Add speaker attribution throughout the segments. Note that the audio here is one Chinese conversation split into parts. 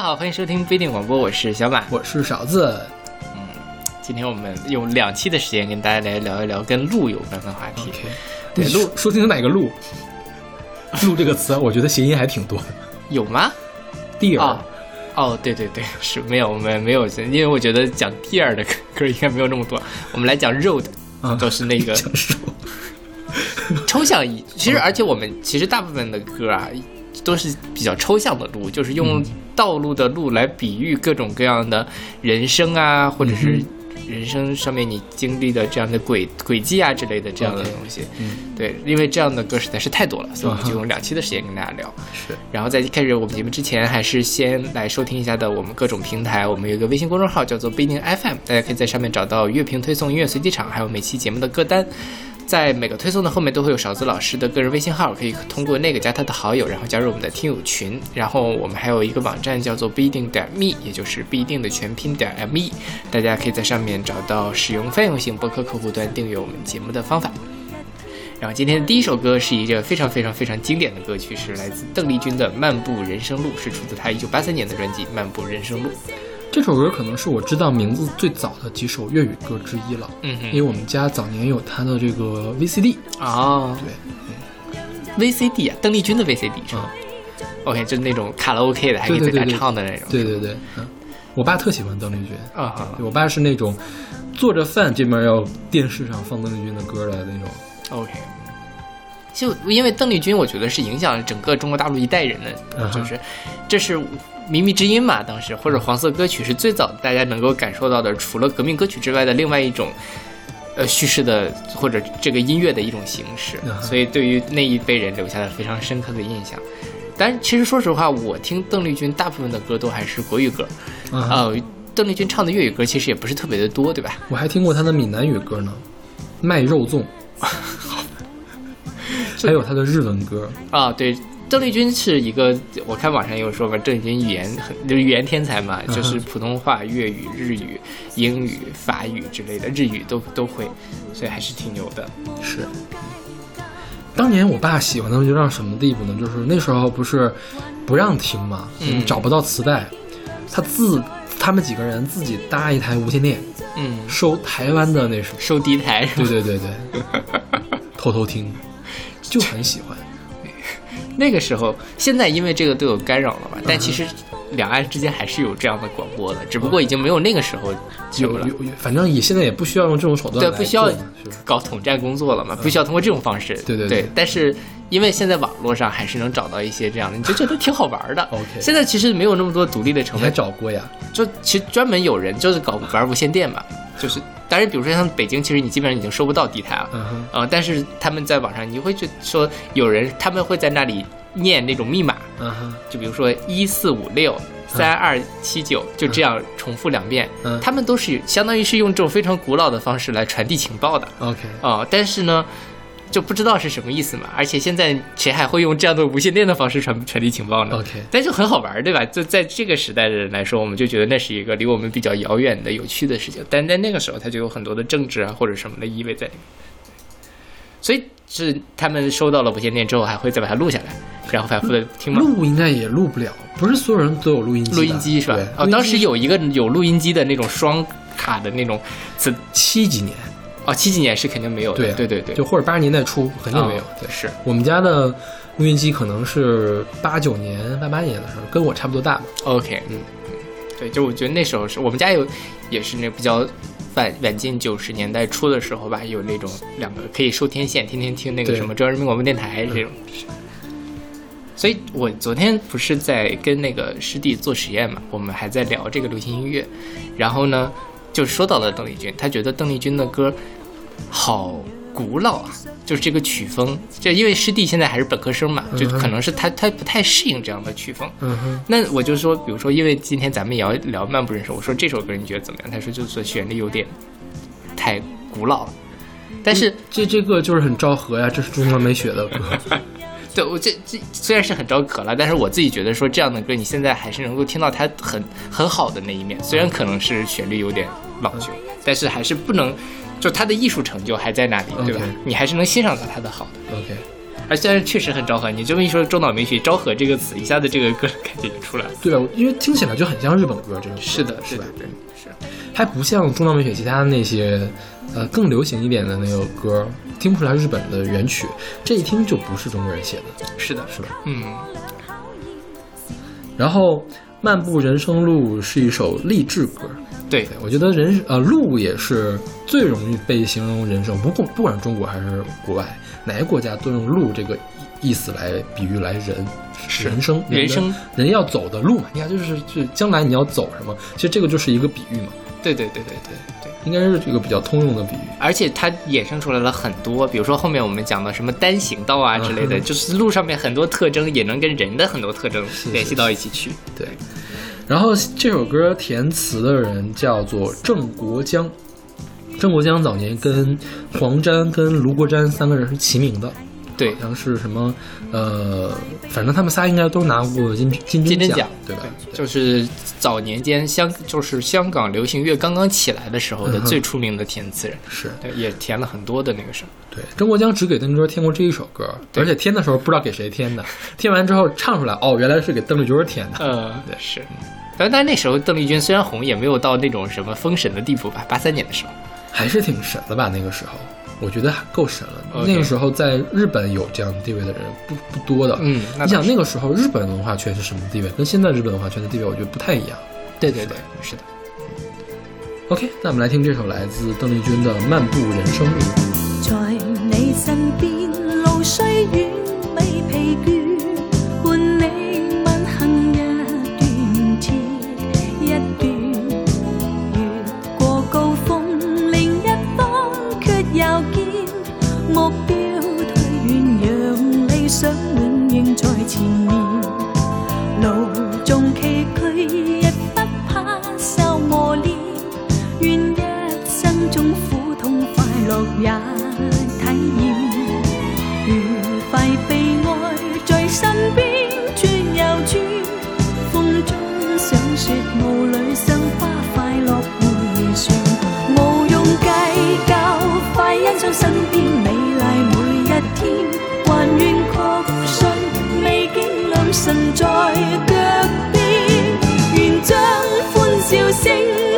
Speaker 1: 家好，欢迎收听不一定广播，我是小马。
Speaker 2: 我是勺子。
Speaker 1: 嗯今天我们用两期的时间跟大家来聊一聊跟路有关的话题。对
Speaker 2: 你说清楚哪个路？路这个词，我觉得谐音还挺多的。
Speaker 1: 有吗？
Speaker 2: 地儿、
Speaker 1: 哦哦，对对对，是没有，我们没有，因为我觉得讲第二的歌应该没有那么多。我们来讲 road，
Speaker 2: 啊
Speaker 1: 都是那个抽象意。其实，而且我们其实大部分的歌啊，都是比较抽象的路，就是用道路的路来比喻各种各样的人生啊，或者是人生上面你经历的这样的轨轨迹啊之类的这样的东西。
Speaker 2: 嗯，
Speaker 1: 对，因为这样的歌实在是太多了，所以我们就用两期的时间跟大家聊。
Speaker 2: 是
Speaker 1: 然后在开始我们节目之前，还是先来收听一下的我们各种平台。我们有一个微信公众号叫做不一定 FM，大家可以在上面找到乐评推送、音乐随机场，还有每期节目的歌单。在每个推送的后面都会有勺子老师的个人微信号，可以通过那个加他的好友，然后加入我们的听友群。然后我们还有一个网站叫做不一定点 me，也就是不一定的全拼点 me，大家可以在上面找到使用泛用型播客客户端订阅我们节目的方法。然后今天的第一首歌是一个非常非常非常经典的歌曲，是来自邓丽君的《漫步人生路》，是出自她一九八三年的专辑《漫步人生路》。
Speaker 2: 这首歌可能是我知道名字最早的几首粤语歌之一了，
Speaker 1: 嗯
Speaker 2: 因为我们家早年有他的这个 VCD。
Speaker 1: 啊，哦
Speaker 2: 对
Speaker 1: ，，VCD 啊，邓丽君的 VCD 是吧、OK，就是那种卡拉 OK 的，还可以在家
Speaker 2: 对对对对
Speaker 1: 唱的那种。
Speaker 2: 对对对，嗯，我爸特喜欢邓丽君，
Speaker 1: 啊哈
Speaker 2: 对我爸是那种做着饭这边要电视上放邓丽君的歌的那种。
Speaker 1: ，OK。就因为邓丽君，我觉得是影响了整个中国大陆一代人的，
Speaker 2: 嗯
Speaker 1: 就是这是靡靡之音嘛，当时或者黄色歌曲是最早大家能够感受到的，除了革命歌曲之外的另外一种。呃，叙事的或者这个音乐的一种形式所以对于那一辈人留下了非常深刻的印象。但其实说实话，我听邓丽君大部分的歌都还是国语歌，
Speaker 2: 啊，
Speaker 1: 呃，邓丽君唱的粤语歌其实也不是特别的多，对吧？
Speaker 2: 我还听过她的闽南语歌呢，卖肉粽，还有她的日文歌。
Speaker 1: 啊，对，邓丽君是一个，我看网上也有说嘛，邓丽君语言很就是语言天才嘛，就是普通话、粤语、日语、英语、法语之类的，日语都都会，所以还是挺牛的。
Speaker 2: 是。当年我爸喜欢他们就到什么地步呢？就是那时候不是不让听嘛，
Speaker 1: 嗯
Speaker 2: 找不到磁带，他自他们几个人自己搭一台无线电，
Speaker 1: 嗯，
Speaker 2: 收台湾的那首，
Speaker 1: 收第一台是吧
Speaker 2: 对对对对，偷偷听，就很喜欢。
Speaker 1: 那个时候，现在因为这个都有干扰了嘛，但
Speaker 2: 嗯
Speaker 1: 其实两岸之间还是有这样的广播的，只不过已经没有那个时候有了。
Speaker 2: 有有，反正也现在也不需要用这种手段
Speaker 1: 对，不需要搞统战工作了嘛，不需要通过这种方式。对
Speaker 2: 对对对
Speaker 1: 但是因为现在网络上还是能找到一些这样的，你就觉得挺好玩的。
Speaker 2: OK
Speaker 1: 现在其实没有那么多独立的成
Speaker 2: 你还，找过呀？
Speaker 1: 就其实专门有人就是搞玩无线电嘛，就是当然，比如说像北京，其实你基本上已经收不到地台了。
Speaker 2: 嗯，
Speaker 1: 呃，但是他们在网上，你会去说有人他们会在那里念那种密码，
Speaker 2: 嗯，
Speaker 1: 就比如说一四五六三二七九，就这样重复两遍。
Speaker 2: 嗯。
Speaker 1: 他们都是相当于是用这种非常古老的方式来传递情报的。
Speaker 2: ，OK，
Speaker 1: 啊，但是呢，就不知道是什么意思嘛。而且现在谁还会用这样的无线电的方式传传递情报呢
Speaker 2: OK
Speaker 1: 但就很好玩儿，对吧？就在这个时代的人来说，我们就觉得那是一个离我们比较遥远的、有趣的事情。但在那个时候，它就有很多的政治啊或者什么的意味在里面。所以是他们收到了无线电之后，还会再把它录下来，然后反复的听嘛。
Speaker 2: 录应该也录不了，不是所有人都有录音机。
Speaker 1: 录音机是吧？哦，当时有一个有录音机的那种双卡的那种是，
Speaker 2: 七几年，
Speaker 1: 哦，七几年是肯定没有的。
Speaker 2: 对
Speaker 1: 对对对，
Speaker 2: 就或者八十年代初肯定没有
Speaker 1: 哦。
Speaker 2: 对，
Speaker 1: 是
Speaker 2: 我们家的录音机可能是八九年、八八年的时候，跟我差不多大吧。
Speaker 1: OK，嗯嗯，对，就我觉得那时候是我们家有，也是那比较晚晚近九十年代初的时候吧，有那种两个可以收天线，天天听那个什么中央人民广播电台这种。所以我昨天不是在跟那个师弟做实验嘛，我们还在聊这个流行音乐，然后呢，就说到了邓丽君，他觉得邓丽君的歌好古老啊，就是这个曲风，就因为师弟现在还是本科生嘛，就可能是他他不太适应这样的曲风，
Speaker 2: 嗯哼，
Speaker 1: 那我就说，比如说，因为今天咱们也要聊漫步人生，我说这首歌你觉得怎么样？他说就是旋律有点太古老了，但是、
Speaker 2: 这这个就是很昭和呀，这是中国美雪的歌。
Speaker 1: 对我这这虽然是很招渴了，但是我自己觉得说这样的歌，你现在还是能够听到它很很好的那一面，虽然可能是旋律有点老旧，但是还是不能，就他的艺术成就还在那里，对吧你还是能欣赏到他的好的。
Speaker 2: OK，
Speaker 1: 而虽然确实很昭和，你这么一说中岛美雪“昭和”这个词，一下子这个歌感觉就出来了。
Speaker 2: 对啊，因为听起来就很像日本歌，这种
Speaker 1: 是的，
Speaker 2: 是吧？
Speaker 1: 对，是。
Speaker 2: 还不像中岛美雪其他的那些，呃，更流行一点的那个歌，听不出来日本的原曲，这一听就不是中国人写的。
Speaker 1: 是的，
Speaker 2: 是吧？
Speaker 1: 嗯。
Speaker 2: 然后《漫步人生路》是一首励志歌。
Speaker 1: 对，
Speaker 2: 我觉得人呃路也是最容易被形容人生，不过不管是中国还是国外，哪个国家都用路这个意思来比喻来人人生
Speaker 1: 人生
Speaker 2: 人要走的路嘛。你看，就是就将来你要走什么，其实这个就是一个比喻嘛。
Speaker 1: 对对对对对对，
Speaker 2: 应该是这个比较通用的比喻。
Speaker 1: 而且它衍生出来了很多，比如说后面我们讲的什么单行道啊之类的，就是路上面很多特征也能跟人的很多特征联系到一起去。
Speaker 2: 对。然后这首歌填词的人叫做郑国江，郑国江早年跟黄沾、跟卢国沾三个人是齐名的。
Speaker 1: 对，
Speaker 2: 好像是什么，呃，反正他们仨应该都拿过金金
Speaker 1: 金
Speaker 2: 奖，
Speaker 1: 对
Speaker 2: 吧？
Speaker 1: 就是早年间香，就是香港流行乐刚刚起来的时候的最出名的填词人，
Speaker 2: 是，
Speaker 1: 也填了很多的那个什么。
Speaker 2: 对，郑国江只给邓丽君填过这一首歌，而且填的时候不知道给谁填的，填完之后唱出来，哦，原来是给邓丽君填的。
Speaker 1: 嗯，对，是。但但那时候邓丽君虽然红，也没有到那种什么封神的地步吧？八三年的时候，
Speaker 2: 还是挺神的吧？那个时候。我觉得还够神了。那个时候在日本有这样地位的人不不多的。
Speaker 1: 嗯，
Speaker 2: 你想那个时候日本文化圈是什么地位？跟现在日本文化圈的地位，我觉得不太一样。
Speaker 1: 对对对，是的。
Speaker 2: OK，那我们来听这首来自邓丽君的《漫步人生路》。
Speaker 3: 在你身边，路虽远未疲倦，目标退远，让理想永远在前面。神在脚边，愿将欢笑声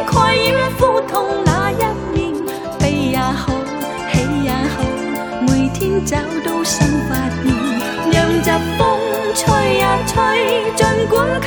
Speaker 3: 盖掩苦痛那一面。悲也好，喜也好，每天找到新发现。让疾风吹呀吹，尽管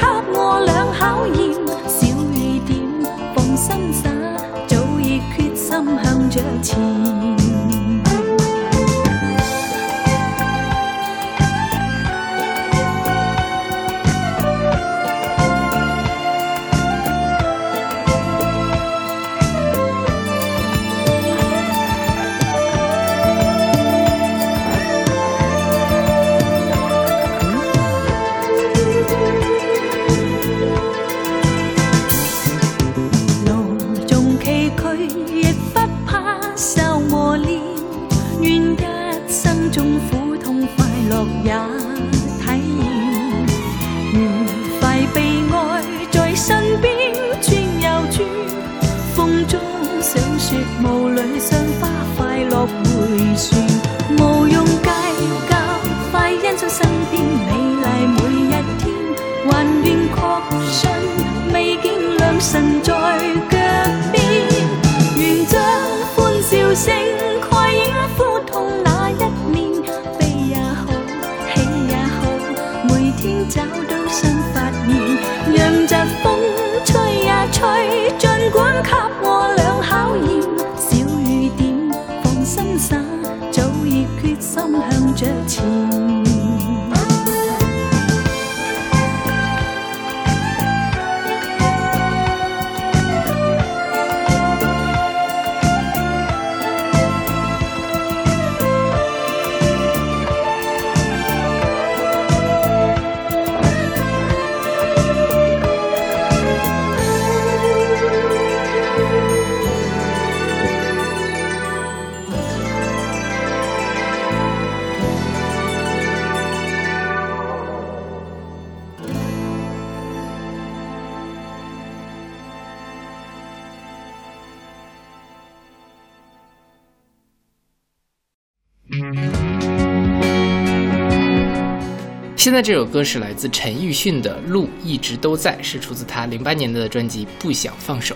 Speaker 1: 现在这首歌是来自陈奕迅的《路一直都在》，是出自他零八年的专辑《不想放手》，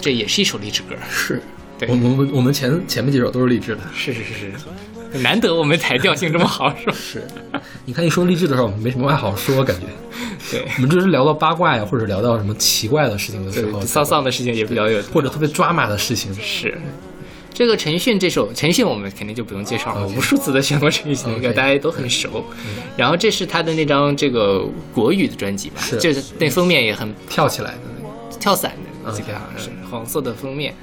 Speaker 1: 这也是一首励志歌。
Speaker 2: 是，
Speaker 1: 对
Speaker 2: 我我们我们前前面几首都是励志的。
Speaker 1: 是是是是，难得我们才调性这么好，是吧？
Speaker 2: 是，你看一说励志的时候，我们没什么话好说，感觉
Speaker 1: 对
Speaker 2: 我们就是聊到八卦呀，或者聊到什么奇怪的事情的时候，，
Speaker 1: 丧丧的事情也比较有。
Speaker 2: 或者特别抓马的事情。
Speaker 1: 是，这个陈奕迅这首陈奕迅我们肯定就不用介绍了无数次的选过陈奕迅的歌大家都很熟。然后这是他的那张这个国语的专辑吧，
Speaker 2: 是
Speaker 1: 就是那封面也很
Speaker 2: 跳起来的那个，
Speaker 1: 跳伞的，
Speaker 2: 这
Speaker 1: 个好像是黄色的封面。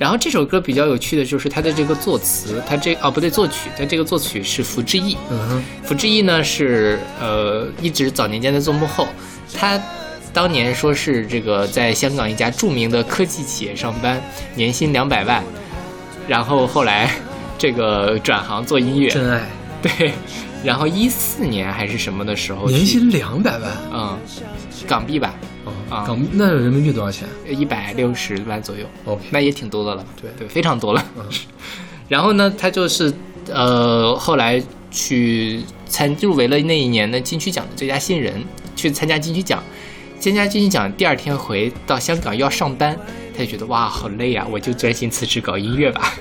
Speaker 1: 然后这首歌比较有趣的就是它的这个作词，它这哦不对作曲，它这个作曲是福志毅。
Speaker 2: 嗯哼，
Speaker 1: 福志毅呢是呃一直早年间在做幕后，他当年说是这个在香港一家著名的科技企业上班，年薪两百万，然后后来这个转行做音乐，
Speaker 2: 真爱，
Speaker 1: 对，然后一四年还是什么的时候，
Speaker 2: 年薪两百万
Speaker 1: 嗯港币吧，
Speaker 2: 哦
Speaker 1: 啊
Speaker 2: 港币那人民币多少钱
Speaker 1: 一百六十万左右
Speaker 2: ，？OK，
Speaker 1: 那也挺多的了，
Speaker 2: 对
Speaker 1: 对，非常多了。
Speaker 2: 嗯
Speaker 1: 然后呢，他就是呃后来去参入围了那一年的金曲奖的最佳新人，去参加金曲奖。参加金曲奖第二天回到香港要上班，他就觉得哇好累啊，我就专心辞职搞音乐吧，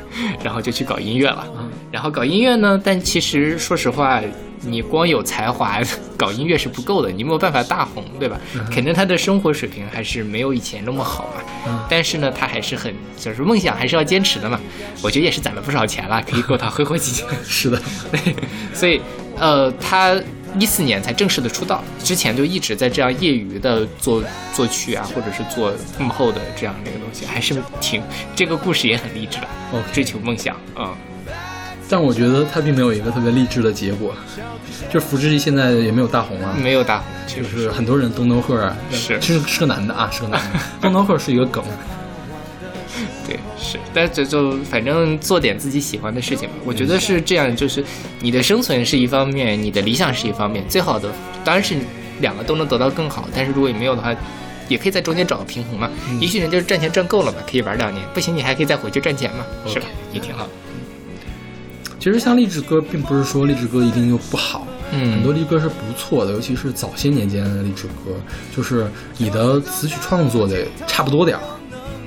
Speaker 1: 然后就去搞音乐了。
Speaker 2: 嗯
Speaker 1: 然后搞音乐呢，但其实说实话，你光有才华搞音乐是不够的，你没有办法大红，对吧？肯定他的生活水平还是没有以前那么好嘛。
Speaker 2: 嗯
Speaker 1: 但是呢，他还是很就是梦想还是要坚持的嘛。我觉得也是攒了不少钱了，可以够他挥霍几年。
Speaker 2: 是的，
Speaker 1: 对，所以呃，他一四年才正式的出道，之前就一直在这样业余的做作曲啊，或者是做幕后的这样的一个东西，还是挺这个故事也很励志的
Speaker 2: ，OK。
Speaker 1: 追求梦想，嗯。
Speaker 2: 但我觉得他并没有一个特别励志的结果，就是福志毅现在也没有大红啊，
Speaker 1: 没有大红，就
Speaker 2: 就是很多人东东赫啊，
Speaker 1: 是。
Speaker 2: 其实是个男的啊，是个男的，东东赫是一个梗，
Speaker 1: 对，是，但就就反正做点自己喜欢的事情吧。我觉得是这样，就是你的生存是一方面，你的理想是一方面，最好的当然是两个都能得到更好。但是如果你没有的话，也可以在中间找个平衡嘛。也许人就是赚钱赚够了嘛，可以玩两年，不行你还可以再回去赚钱嘛，是吧？也挺好。
Speaker 2: 其实像励志歌，并不是说励志歌一定就不好，
Speaker 1: 嗯
Speaker 2: 很多励志歌是不错的，尤其是早些年间的励志歌，就是你的词曲创作得差不多点儿。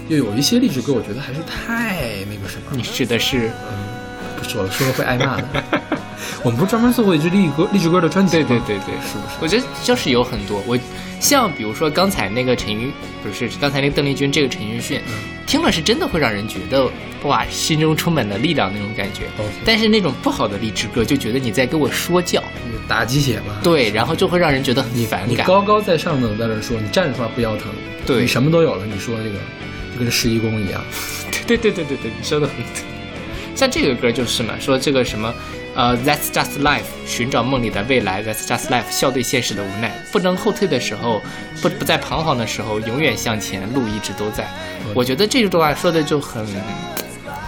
Speaker 2: 就有一些励志歌，我觉得还是太那个什么
Speaker 1: 你，指的是？
Speaker 2: 嗯不说了，说了会挨骂的。我们不是专门做过一支励志歌励志歌的专辑
Speaker 1: 对
Speaker 2: 吗？
Speaker 1: 对对对，
Speaker 2: 是不是？
Speaker 1: 我觉得就是有很多，我像比如说刚才那个陈奕，不是刚才那个邓丽君，这个陈奕迅，听了是真的会让人觉得哇，心中充满了力量那种感觉。
Speaker 2: OK
Speaker 1: 但是那种不好的励志歌，就觉得你在给我说教，
Speaker 2: 打鸡血嘛。
Speaker 1: 对，然后就会让人觉得很反感。
Speaker 2: 你高高在上的在那说，你站着说话不腰疼，
Speaker 1: 对
Speaker 2: 你什么都有了，你说这个就跟施一公一样，
Speaker 1: 对对对对对，你说的很对。像这个歌就是嘛，说这个什么，呃，That's just life，寻找梦里的未来，That's just life，笑对现实的无奈，不能后退的时候，不不再彷徨的时候，永远向前，路一直都在。我觉得这句话说的就很，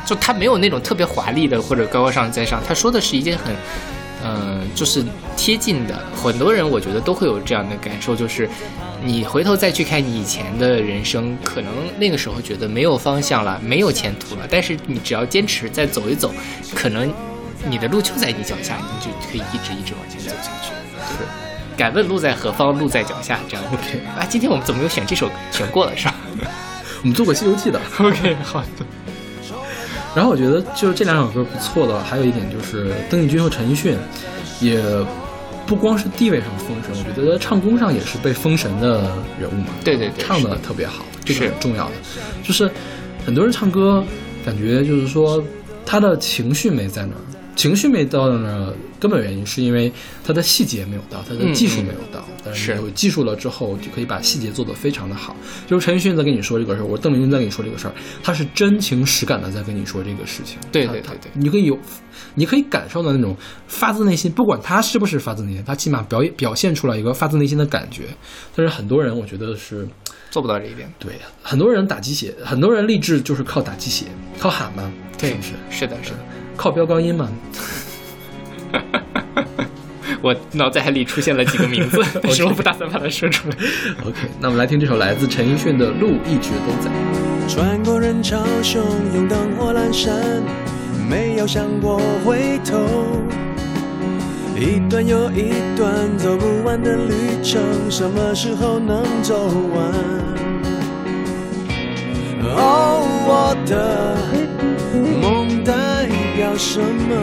Speaker 1: 就他没有那种特别华丽的或者高高上在上，他说的是一件很，嗯、就是贴近的。很多人我觉得都会有这样的感受，就是你回头再去看你以前的人生，可能那个时候觉得没有方向了，没有前途了，但是你只要坚持再走一走，可能你的路就在你脚下，你就可以一直一直往前走下去。
Speaker 2: 是
Speaker 1: 敢问路在何方？路在脚下。这样
Speaker 2: OK
Speaker 1: 啊，今天我们怎么又选这首？选过了是吧
Speaker 2: 我们做过《西游记》的。
Speaker 1: OK，好的。
Speaker 2: 然后我觉得就是这两首歌不错的，还有一点就是邓丽君和陈奕迅，也不光是地位上封神，我觉得唱功上也是被封神的人物嘛。
Speaker 1: 对对对
Speaker 2: 唱的特别好，这是很重要的。就是很多人唱歌，感觉就是说他的情绪没在那儿，情绪没到那儿，根本原因是因为他的细节没有到，他的技术没有到。但是
Speaker 1: 是
Speaker 2: 有技术了之后，就可以把细节做得非常的好。就是陈奕迅在跟你说这个事儿，我邓丽君在跟你说这个事儿，他是真情实感的在跟你说这个事情。
Speaker 1: 对对对对
Speaker 2: 你可以有，你可以感受到那种发自内心，不管他是不是发自内心，他起码表演表现出来一个发自内心的感觉。但是很多人，我觉得是
Speaker 1: 做不到这一点。
Speaker 2: 对，很多人打鸡血，很多人励志就是靠打鸡血，靠喊嘛，
Speaker 1: 对，
Speaker 2: 是不是？
Speaker 1: 是的，是的。
Speaker 2: 靠飙高音嘛。
Speaker 1: 我脑袋里出现了几个名字，但是我不打算把它说出来。
Speaker 2: OK，那我们来听这首来自陈奕迅的《路一直都在》。
Speaker 4: 穿过人潮汹涌，灯火阑珊，没有想过回头。一段又一段，走不完的旅程，什么时候能走完？哦，我的梦代表什么？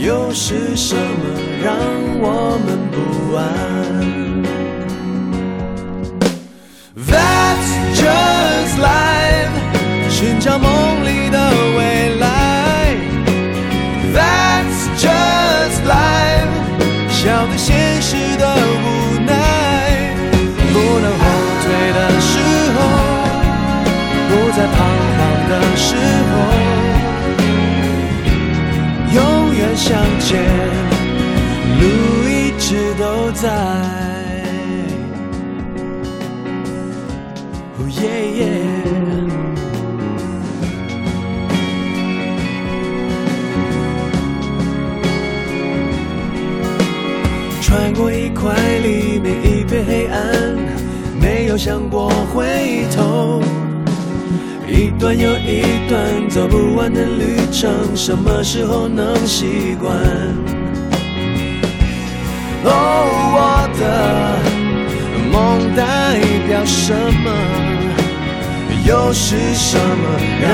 Speaker 4: 又是什么让我们不安？That's just life，寻找梦里的未来。That's just life，笑对现实的什么时候能习惯？哦，我的梦代表什么？又是什么让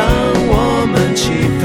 Speaker 4: 我们期盼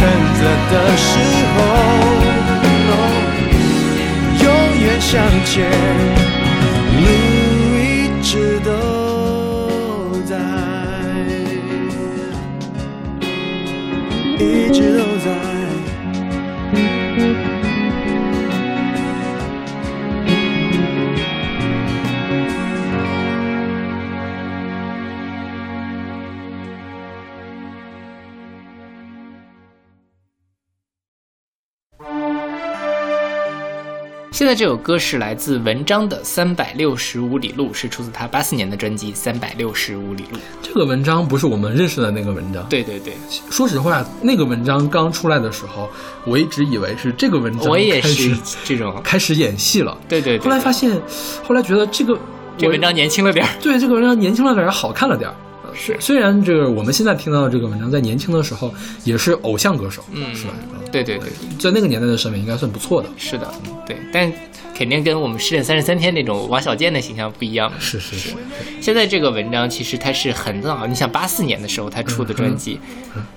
Speaker 4: 选择的时候永远向前。路一直都在，一直都在。
Speaker 1: 现在这首歌是来自文章的《三百六十五里路》，是出自他八四年的专辑《三百六十五里路》。
Speaker 2: 这个文章不是我们认识的那个文章。，
Speaker 1: 对对对，
Speaker 2: 说实话，那个文章刚出来的时候，我一直以为是这个文章
Speaker 1: 我也
Speaker 2: 开
Speaker 1: 是
Speaker 2: 始
Speaker 1: 这种。
Speaker 2: 开始演戏了。
Speaker 1: 对对对，
Speaker 2: 后来发现，后来觉得这个我
Speaker 1: 这文章年轻了点儿。
Speaker 2: 对这个文章年轻了点儿，好看了点儿。呃
Speaker 1: 是
Speaker 2: 虽然这个我们现在听到的这个文章，在年轻的时候也是偶像歌手，
Speaker 1: 嗯
Speaker 2: 是吧？
Speaker 1: 对对对，
Speaker 2: 在那个年代的审美应该算不错的。
Speaker 1: 是的，嗯对，但肯定跟我们失恋三十三天那种王小贱的形象不一样。
Speaker 2: 是是是，
Speaker 1: 现在这个文章其实它是很早，你想八四年的时候他出的专辑，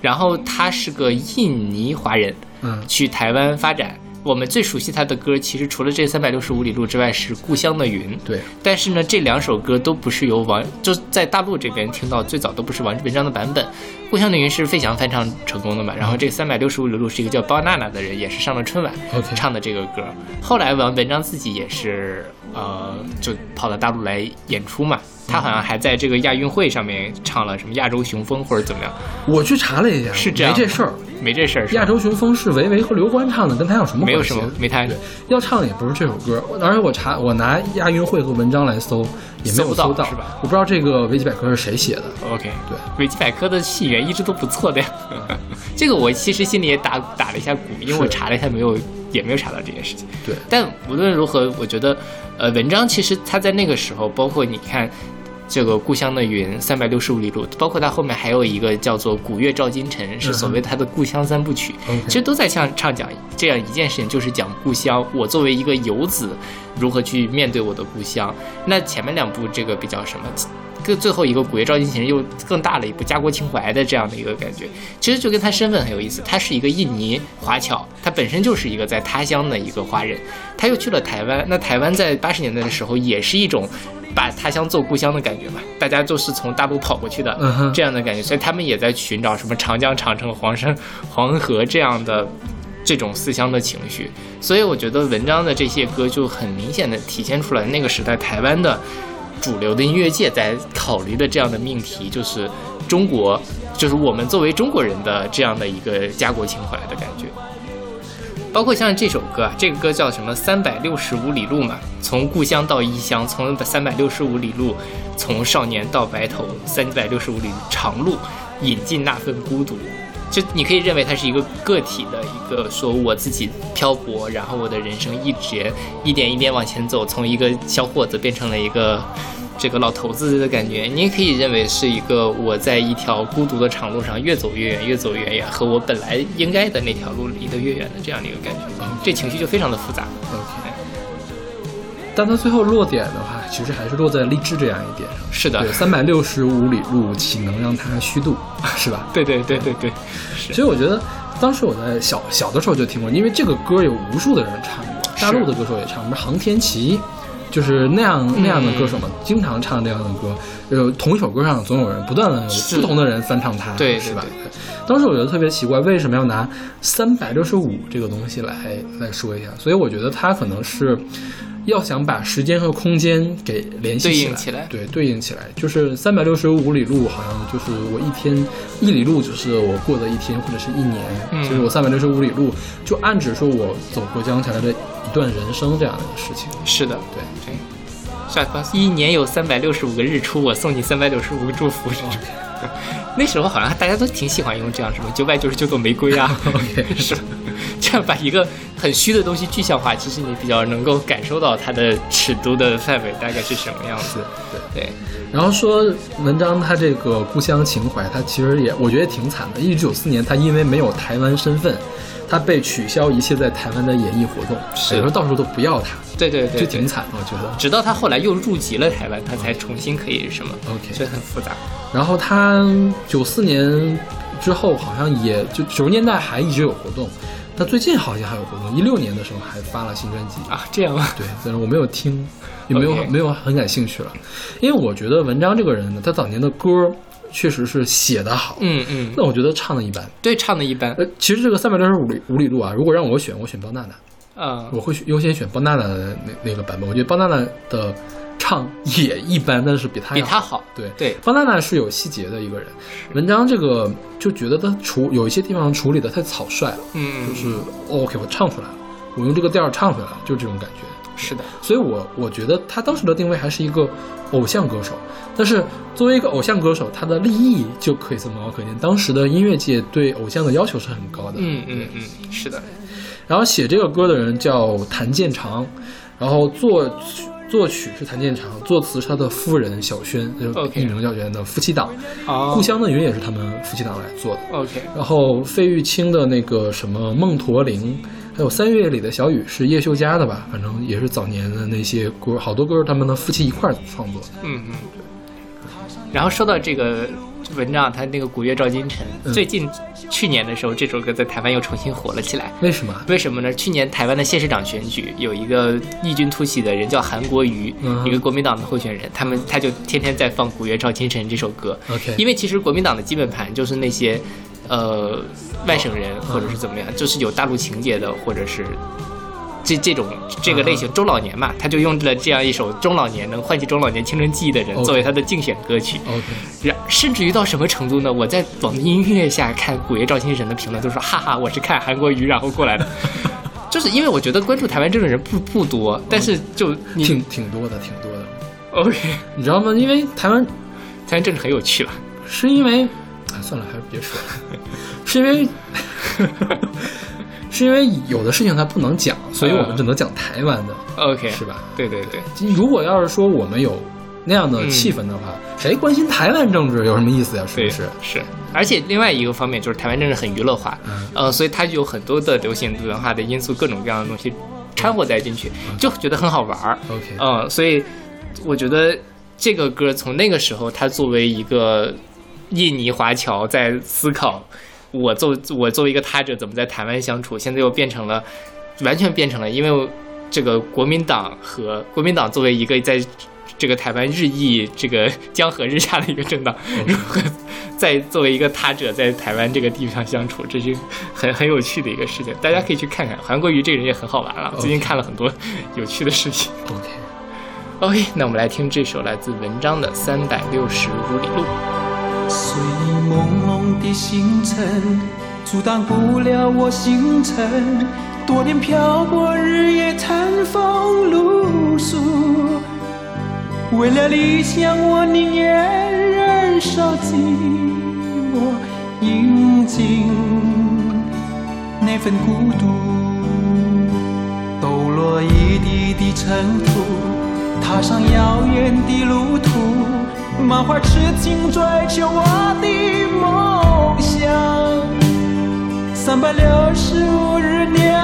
Speaker 1: 然后他是个印尼华人，
Speaker 2: 嗯
Speaker 1: 去台湾发展，我们最熟悉他的歌，其实除了这三百六十五里路之外，是《故乡的云》。
Speaker 2: 对，
Speaker 1: 但是呢，这两首歌都不是由王，就在大陆这边听到最早都不是王文章的版本，《故乡的云》是费翔翻唱成功的嘛。然后这个三百六十五里路是一个叫包娜娜的人，也是上了春晚唱的这个歌。后来王文章自己也是呃，就跑到大陆来演出嘛。他好像还在这个亚运会上面唱了什么亚洲雄风或者怎么样，
Speaker 2: 我去查了一下，
Speaker 1: 是这样
Speaker 2: 没这事儿。
Speaker 1: 没这事儿。
Speaker 2: 亚洲雄风是维维和刘欢唱的，跟他有什么关系？
Speaker 1: 没有什么没他
Speaker 2: 对，要唱的也不是这首歌。而且我查，我拿亚运会和文章来搜，也没有
Speaker 1: 搜不到，是吧
Speaker 2: 我不知道这个维基百科是谁写的。
Speaker 1: OK，
Speaker 2: 对，
Speaker 1: 维基百科的信源一直都不错的呀。这个我其实心里也打打了一下鼓，因为我查了一下，没有也没有查到这件事情。
Speaker 2: 对，
Speaker 1: 但无论如何，我觉得，呃，文章其实它在那个时候，包括你看这个《故乡的云》三百六十五里路，包括他后面还有一个叫做《古月照今城》，是所谓他的故乡三部曲。其实都在像唱讲这样一件事情，就是讲故乡。我作为一个游子，如何去面对我的故乡？那前面两部这个比较什么？更最后一个《古月照今晨》又更大了一步，家国情怀的这样的一个感觉。其实就跟他身份很有意思，他是一个印尼华侨，他本身就是一个在他乡的一个华人，他又去了台湾。那台湾在八十年代的时候也是一种。把他乡做故乡的感觉嘛，大家都是从大陆跑过去的，
Speaker 2: 嗯
Speaker 1: 这样的感觉，所以他们也在寻找什么长江、长城、黄山、黄河这样的这种思乡的情绪。所以我觉得文章的这些歌就很明显的体现出来那个时代台湾的主流的音乐界在考虑的这样的命题，就是中国，就是我们作为中国人的这样的一个家国情怀的感觉。包括像这首歌啊，这个歌叫什么？三百六十五里路嘛，从故乡到异乡，从三百六十五里路，从少年到白头，三百六十五里长路，引进那份孤独。就你可以认为它是一个个体的一个说我自己漂泊，然后我的人生一直一点一点往前走，从一个小伙子变成了一个这个老头子的感觉。你也可以认为是一个我在一条孤独的长路上越走越远，越走越远，和我本来应该的那条路离得越远的这样的一个感觉。这情绪就非常的复杂。
Speaker 2: OK，但他最后落点的话，其实还是落在励志这样一点上。
Speaker 1: 是的
Speaker 2: 对，三百六十五里路，岂能让他虚度，是吧？
Speaker 1: 对对对对对，
Speaker 2: 所以我觉得，当时我在小小的时候就听过，因为这个歌有无数的人唱过，大陆的歌手也唱，什么航天琪，就是那样那样的歌手嘛，经常唱这样的歌。呃，同一首歌上总有人不断的有不同的人翻唱它，
Speaker 1: 对对
Speaker 2: 是吧
Speaker 1: 对？
Speaker 2: 当时我觉得特别奇怪，为什么要拿三百六十五这个东西来来说一下？所以我觉得它可能是。要想把时间和空间给联系起来，
Speaker 1: 应起来
Speaker 2: 对，对应起来，就是三百六十五里路，好像就是我一天一里路，就是我过的一天或者是一年，
Speaker 1: 嗯
Speaker 2: 就是我三百六十五里路，就暗指说我走过江才来的一段人生这样的一个事情。
Speaker 1: 是的，
Speaker 2: 对
Speaker 1: 对。下巴一年有三百六十五个日出，我送你三百六十五个祝福。那时候好像大家都挺喜欢用这样什么九百九十九朵玫瑰啊 是吧？这样把一个很虚的东西具象化，其实你比较能够感受到它的尺度的范围大概是什么样子。
Speaker 2: 对。
Speaker 1: 对，
Speaker 2: 然后说文章他这个故乡情怀，他其实也我觉得也挺惨的。一九九四年，他因为没有台湾身份，他被取消一切在台湾的演艺活动，
Speaker 1: 是
Speaker 2: 等于说到时候都不要他，
Speaker 1: 对对对，对。
Speaker 2: 就挺惨的，我觉得。
Speaker 1: 直到他后来又入籍了台湾，他才重新可以什么
Speaker 2: OK
Speaker 1: 所以很复杂。
Speaker 2: 然后他九四年之后，好像也就九十年代还一直有活动，他最近好像还有活动，一六年的时候还发了新专辑。
Speaker 1: 啊，这样啊，
Speaker 2: 对，但是我没有听，也没有没有很感兴趣了，因为我觉得文章这个人呢，他早年的歌确实是写的好，
Speaker 1: 嗯嗯，
Speaker 2: 那我觉得唱的一般。
Speaker 1: 对，唱的一般，
Speaker 2: 呃，其实这个三百六十五里五里路啊，如果让我选，我选包娜娜，
Speaker 1: 嗯，
Speaker 2: 我会选优先选包娜娜的那那个版本。我觉得包娜娜的唱也一般，但是比他要
Speaker 1: 比他好。
Speaker 2: 对
Speaker 1: 对。
Speaker 2: 包娜娜是有细节的一个人，文章这个就觉得他处有一些地方处理的太草率了，
Speaker 1: 嗯，
Speaker 2: 就是、哦 OK 我唱出来了，我用这个调儿唱出来了，就这种感觉。
Speaker 1: 是的，
Speaker 2: 所以我我觉得他当时的定位还是一个偶像歌手，但是作为一个偶像歌手，他的立意就可以这么高可见。当时的音乐界对偶像的要求是很高的。
Speaker 1: 嗯嗯嗯，是的，
Speaker 2: 然后写这个歌的人叫谭健常，然后作曲作曲是谭健常，作词是他的夫人小轩，就是艺名叫轩的夫妻档。
Speaker 1: 哦
Speaker 2: 故乡的云也是他们夫妻档来做的。
Speaker 1: OK，
Speaker 2: 然后费玉清的那个什么《梦驼铃》，还有三月里的小雨是叶秀佳的吧？反正也是早年的那些歌，好多歌是他们的夫妻一块儿创作的。
Speaker 1: 嗯嗯，然后说到这个文章，他那个《古月照今晨》，
Speaker 2: 嗯
Speaker 1: 最近去年的时候，这首歌在台湾又重新火了起来。
Speaker 2: 为什么？
Speaker 1: 为什么呢？去年台湾的县市长选举，有一个异军突起的人叫韩国瑜，
Speaker 2: 嗯
Speaker 1: 一个国民党的候选人，他们他就天天在放《古月照今晨》这首歌。
Speaker 2: OK
Speaker 1: 因为其实国民党的基本盘就是那些，呃，外省人或者是怎么样，就是有大陆情节的，或者是。这这种这个类型中老年嘛，他就用了这样一首中老年能唤起中老年青春记忆的人作为他的竞选歌曲。
Speaker 2: OK，
Speaker 1: 然甚至于到什么程度呢？我在网易音乐下看《古月照今晨》的评论，都说哈哈，我是看韩国瑜然后过来的，就是因为我觉得关注台湾政治人不不多，但是就你
Speaker 2: 挺挺多的，挺多的。
Speaker 1: OK，
Speaker 2: 你知道吗？因为台湾
Speaker 1: 台湾政治很有趣吧。
Speaker 2: 是因为，啊，算了，还是别说了，是因为，是因为有的事情它不能讲，所以我们只能讲台湾的
Speaker 1: ，OK，
Speaker 2: 是吧？
Speaker 1: 对对对，
Speaker 2: 如果要是说我们有那样的气氛的话，谁关心台湾政治有什么意思呀？是
Speaker 1: 对
Speaker 2: 不是？
Speaker 1: 是，而且另外一个方面就是台湾政治很娱乐化，
Speaker 2: 嗯
Speaker 1: 呃，所以它有很多的流行文化的因素，各种各样的东西掺和在进去，就觉得很好玩儿。
Speaker 2: OK
Speaker 1: 嗯，所以我觉得这个歌从那个时候，它作为一个印尼华侨在思考我作我作为一个他者怎么在台湾相处，现在又变成了完全变成了，因为这个国民党和国民党作为一个在这个台湾日益这个江河日下的一个政党，如何在作为一个他者在台湾这个地方相处，这是很很有趣的一个事情。大家可以去看看韩国瑜这个人也很好玩了，最近看了很多有趣的事情。OK，OK，那我们来听这首来自文章的《三百六十五里路》。
Speaker 5: 随意朦胧的星辰，阻挡不了我星辰。多年漂泊，日夜餐风露宿。为了理想，我宁愿忍受寂寞，饮尽那份孤独。抖落一地的尘土，踏上遥远的路途，满怀痴情追求我的梦想。三百六十五日，年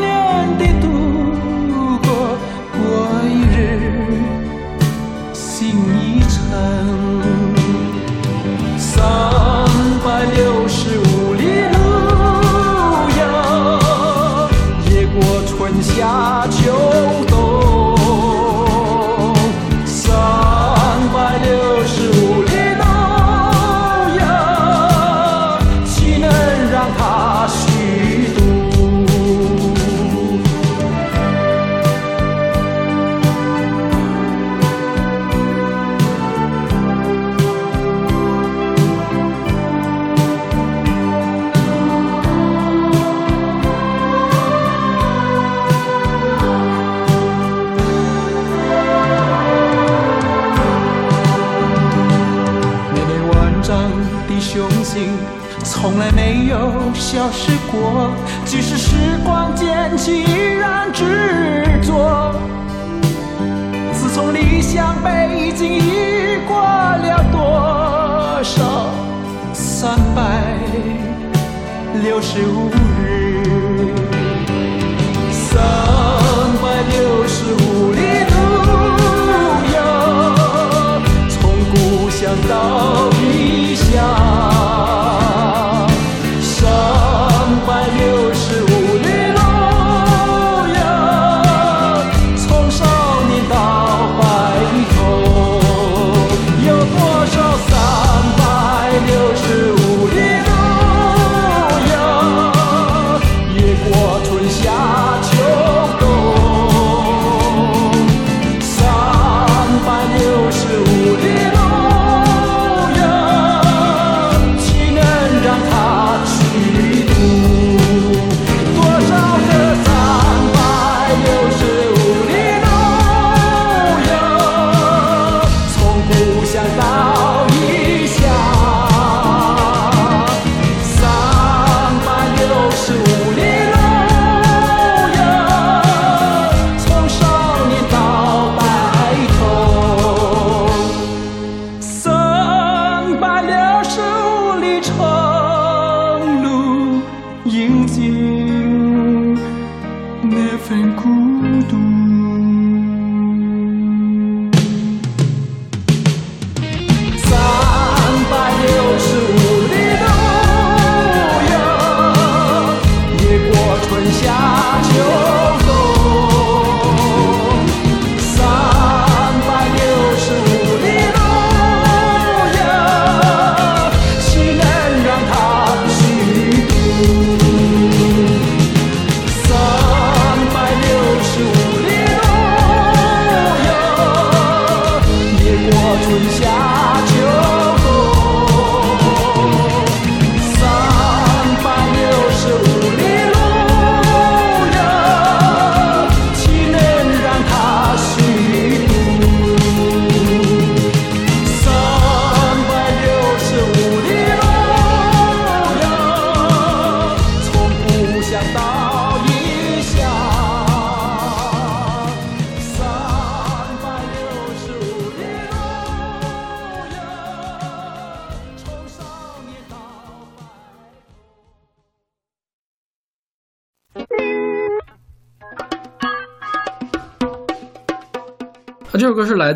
Speaker 5: 年的度执着。自从理想北京，已过了多少三百六十五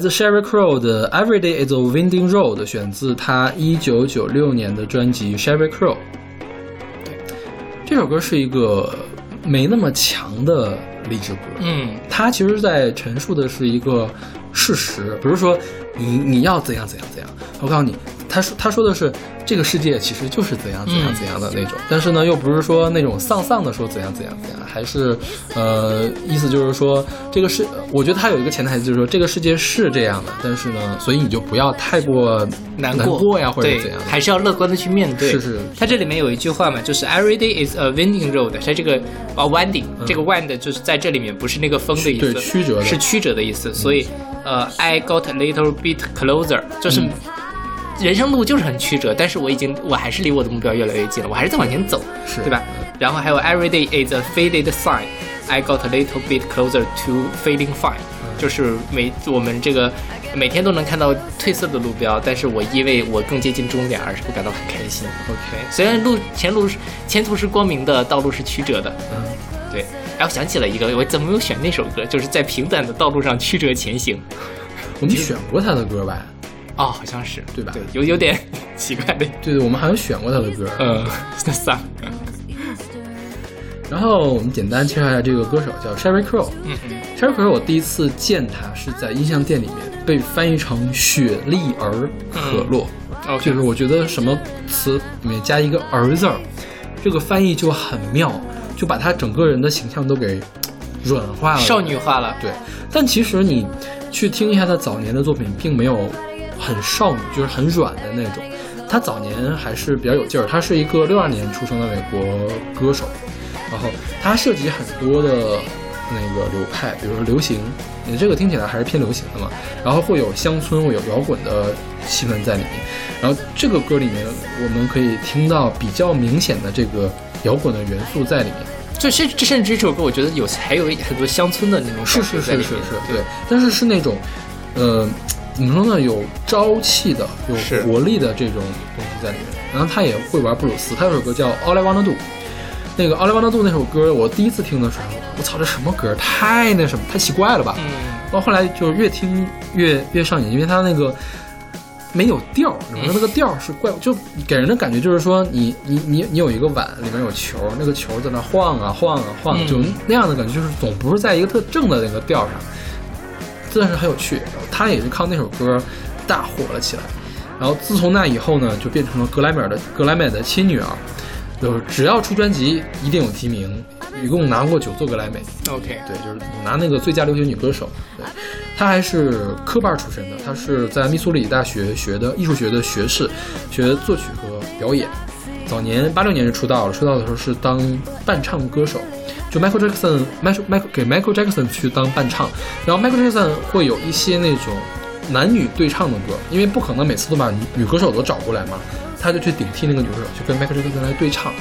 Speaker 2: 自 Sherry Crow 的《Every Day Is a Winding Road》，选自他一九九六年的专辑《Sherry Crow》。这首歌是一个没那么强的励志歌，
Speaker 1: 嗯。
Speaker 2: 它其实在陈述的是一个事实，比如说你你要怎样怎样怎样，我告诉你，他说他说的是这个世界其实就是怎样怎样
Speaker 1: 嗯
Speaker 2: 怎样的那种，但是呢又不是说那种丧丧的说怎样怎样怎样，还是呃意思就是说这个世，我觉得他有一个潜台词就是说这个世界是这样的，但是呢，所以你就不要太过
Speaker 1: 难
Speaker 2: 难
Speaker 1: 过
Speaker 2: 呀或者怎样，
Speaker 1: 还是要乐观的去面对。
Speaker 2: 是是
Speaker 1: 他这里面有一句话嘛，就是 Every day is a winding road，它这个啊 winding，、这个 wind 就是在这里面不是那个风的意思，
Speaker 2: 嗯对曲折的
Speaker 1: 是曲折的意思。所以呃，I got a little bit closer，就是。
Speaker 2: 嗯
Speaker 1: 人生路就是很曲折，但是我已经，我还是离我的目标越来越近了，我还是在往前走，
Speaker 2: 是
Speaker 1: 对吧？然后还有 Every day is a faded sign, I got a little bit closer to feeling fine，、就是每我们这个每天都能看到褪色的路标，但是我因为我更接近终点而是感到很开心。
Speaker 2: OK，
Speaker 1: 虽然路前路是前途是光明的，道路是曲折的。
Speaker 2: 嗯，
Speaker 1: 对。哎，我想起了一个，我怎么没有选那首歌？就是在平坦的道路上曲折前行。
Speaker 2: 我们选过他的歌吧？
Speaker 1: 哦，好像是，
Speaker 2: 对吧
Speaker 1: 对，有有点 奇怪的。
Speaker 2: 对对，我们好像选过他的歌。
Speaker 1: 嗯，那算。
Speaker 2: 然后我们简单介绍一下这个歌手，叫 Sherry Crow。
Speaker 1: 嗯嗯
Speaker 2: Sherry Crow 我第一次见他是在音像店里面，被翻译成雪莉儿可乐
Speaker 1: ，，OK，
Speaker 2: 就是我觉得什么词里面加一个儿字儿，这个翻译就很妙，就把他整个人的形象都给软化了，
Speaker 1: 少女化了。
Speaker 2: 对，但其实你去听一下他早年的作品，并没有很少女，就是很软的那种。他早年还是比较有劲儿，他是一个六二年出生的美国歌手，然后他涉及很多的那个流派，比如说流行，你这个听起来还是偏流行的嘛，然后会有乡村，会有摇滚的气氛在里面，然后这个歌里面我们可以听到比较明显的这个摇滚的元素在里面。
Speaker 1: 就甚这甚至这首歌，我觉得有还有很多乡村的那种
Speaker 2: 是是是是是，对，但是是那种，呃，怎么说呢，有朝气的、有活力的这种东西在里面。然后他也会玩布鲁斯，他有首歌叫《All I Wanna Do》，那个《All I Wanna Do》那首歌，我第一次听的时候，我操，这什么歌？太那什么，太奇怪了吧？
Speaker 1: 嗯，
Speaker 2: 到后来就越听越越上瘾，因为他那个没有调儿，然后那个调儿是怪，就给人的感觉就是说你你你你有一个碗，里面有球，那个球在那晃啊晃啊晃，
Speaker 1: 嗯
Speaker 2: 就那样的感觉，就是总不是在一个特正的那个调上，真的是很有趣。然后他也是靠那首歌大火了起来，然后自从那以后呢，就变成了格莱美尔的格莱美的亲女儿，就是只要出专辑一定有提名，一共拿过九座格莱美。
Speaker 1: OK，
Speaker 2: 对，就是拿那个最佳流行女歌手。对，她还是科班出身的，她是在密苏里大学学的艺术学的学士，学作曲和表演。早年八六年就出道了，出道的时候是当伴唱歌手，就 Michael Jackson Michael Michael 给 Michael Jackson 去当伴唱，然后 Michael Jackson 会有一些那种男女对唱的歌，因为不可能每次都把女女歌手都找过来嘛，他就去顶替那个女歌手，去跟 Michael Jackson 来对唱。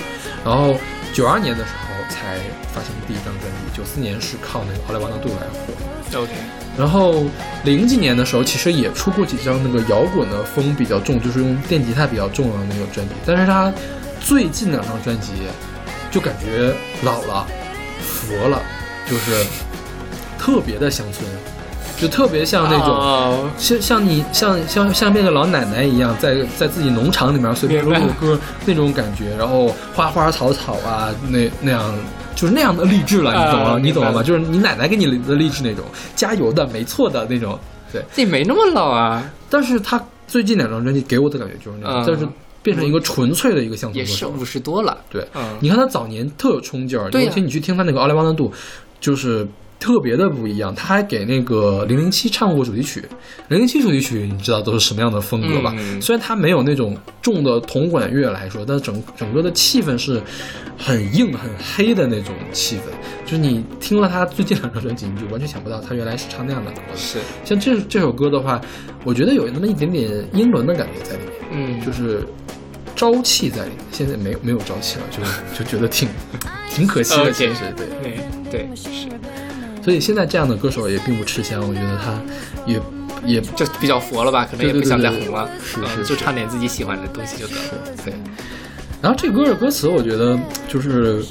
Speaker 2: 然后九二年的时候才发行第一张专辑，九四年是靠那个《奥莱瓦纳杜》来火。
Speaker 1: OK，
Speaker 2: 然后零几年的时候，其实也出过几张那个摇滚的风比较重，就是用电吉他比较重的那个专辑。但是他最近两张专辑就感觉老了、佛了，就是特别的乡村，就特别像那种。
Speaker 1: 哦
Speaker 2: 像像你像像像那个老奶奶一样，在在自己农场里面随便录
Speaker 1: 明白
Speaker 2: 录歌那种感觉，然后花花草草啊，那那样就是那样的励志了，你懂吗？
Speaker 1: 啊
Speaker 2: 你懂了吗？就是你奶奶给你的励志那种，加油的，没错的那种。对，
Speaker 1: 这没那么老啊，
Speaker 2: 但是他最近两张专辑给我的感觉就是那样，
Speaker 1: 嗯
Speaker 2: 但是变成一个纯粹的一个乡村歌手。
Speaker 1: 也是五十多了。
Speaker 2: 对，
Speaker 1: 嗯
Speaker 2: 你看他早年特有冲劲儿，尤其你去听他那个《奥利旺的度》，就是特别的不一样。他还给那个零零七唱过主题曲，零零七主题曲你知道都是什么样的风格吧？
Speaker 1: 嗯
Speaker 2: 虽然他没有那种重的铜管乐来说，但整整个的气氛是很硬、很黑的那种气氛。就是你听了他最近两张专辑，你就完全想不到他原来是唱那样的歌的。
Speaker 1: 是，
Speaker 2: 像这这首歌的话，我觉得有那么一点点英伦的感觉在里面。
Speaker 1: 嗯，
Speaker 2: 就是朝气在里面。现在没有没有朝气了，就 就觉得挺 挺可惜的。其实对，
Speaker 1: 对对是，
Speaker 2: 所以现在这样的歌手也并不吃香，我觉得他也也
Speaker 1: 就比较佛了吧，可能也不想再红了，就唱点自己喜欢的东西就得了。
Speaker 2: 对。然后这歌的歌词，我觉得就是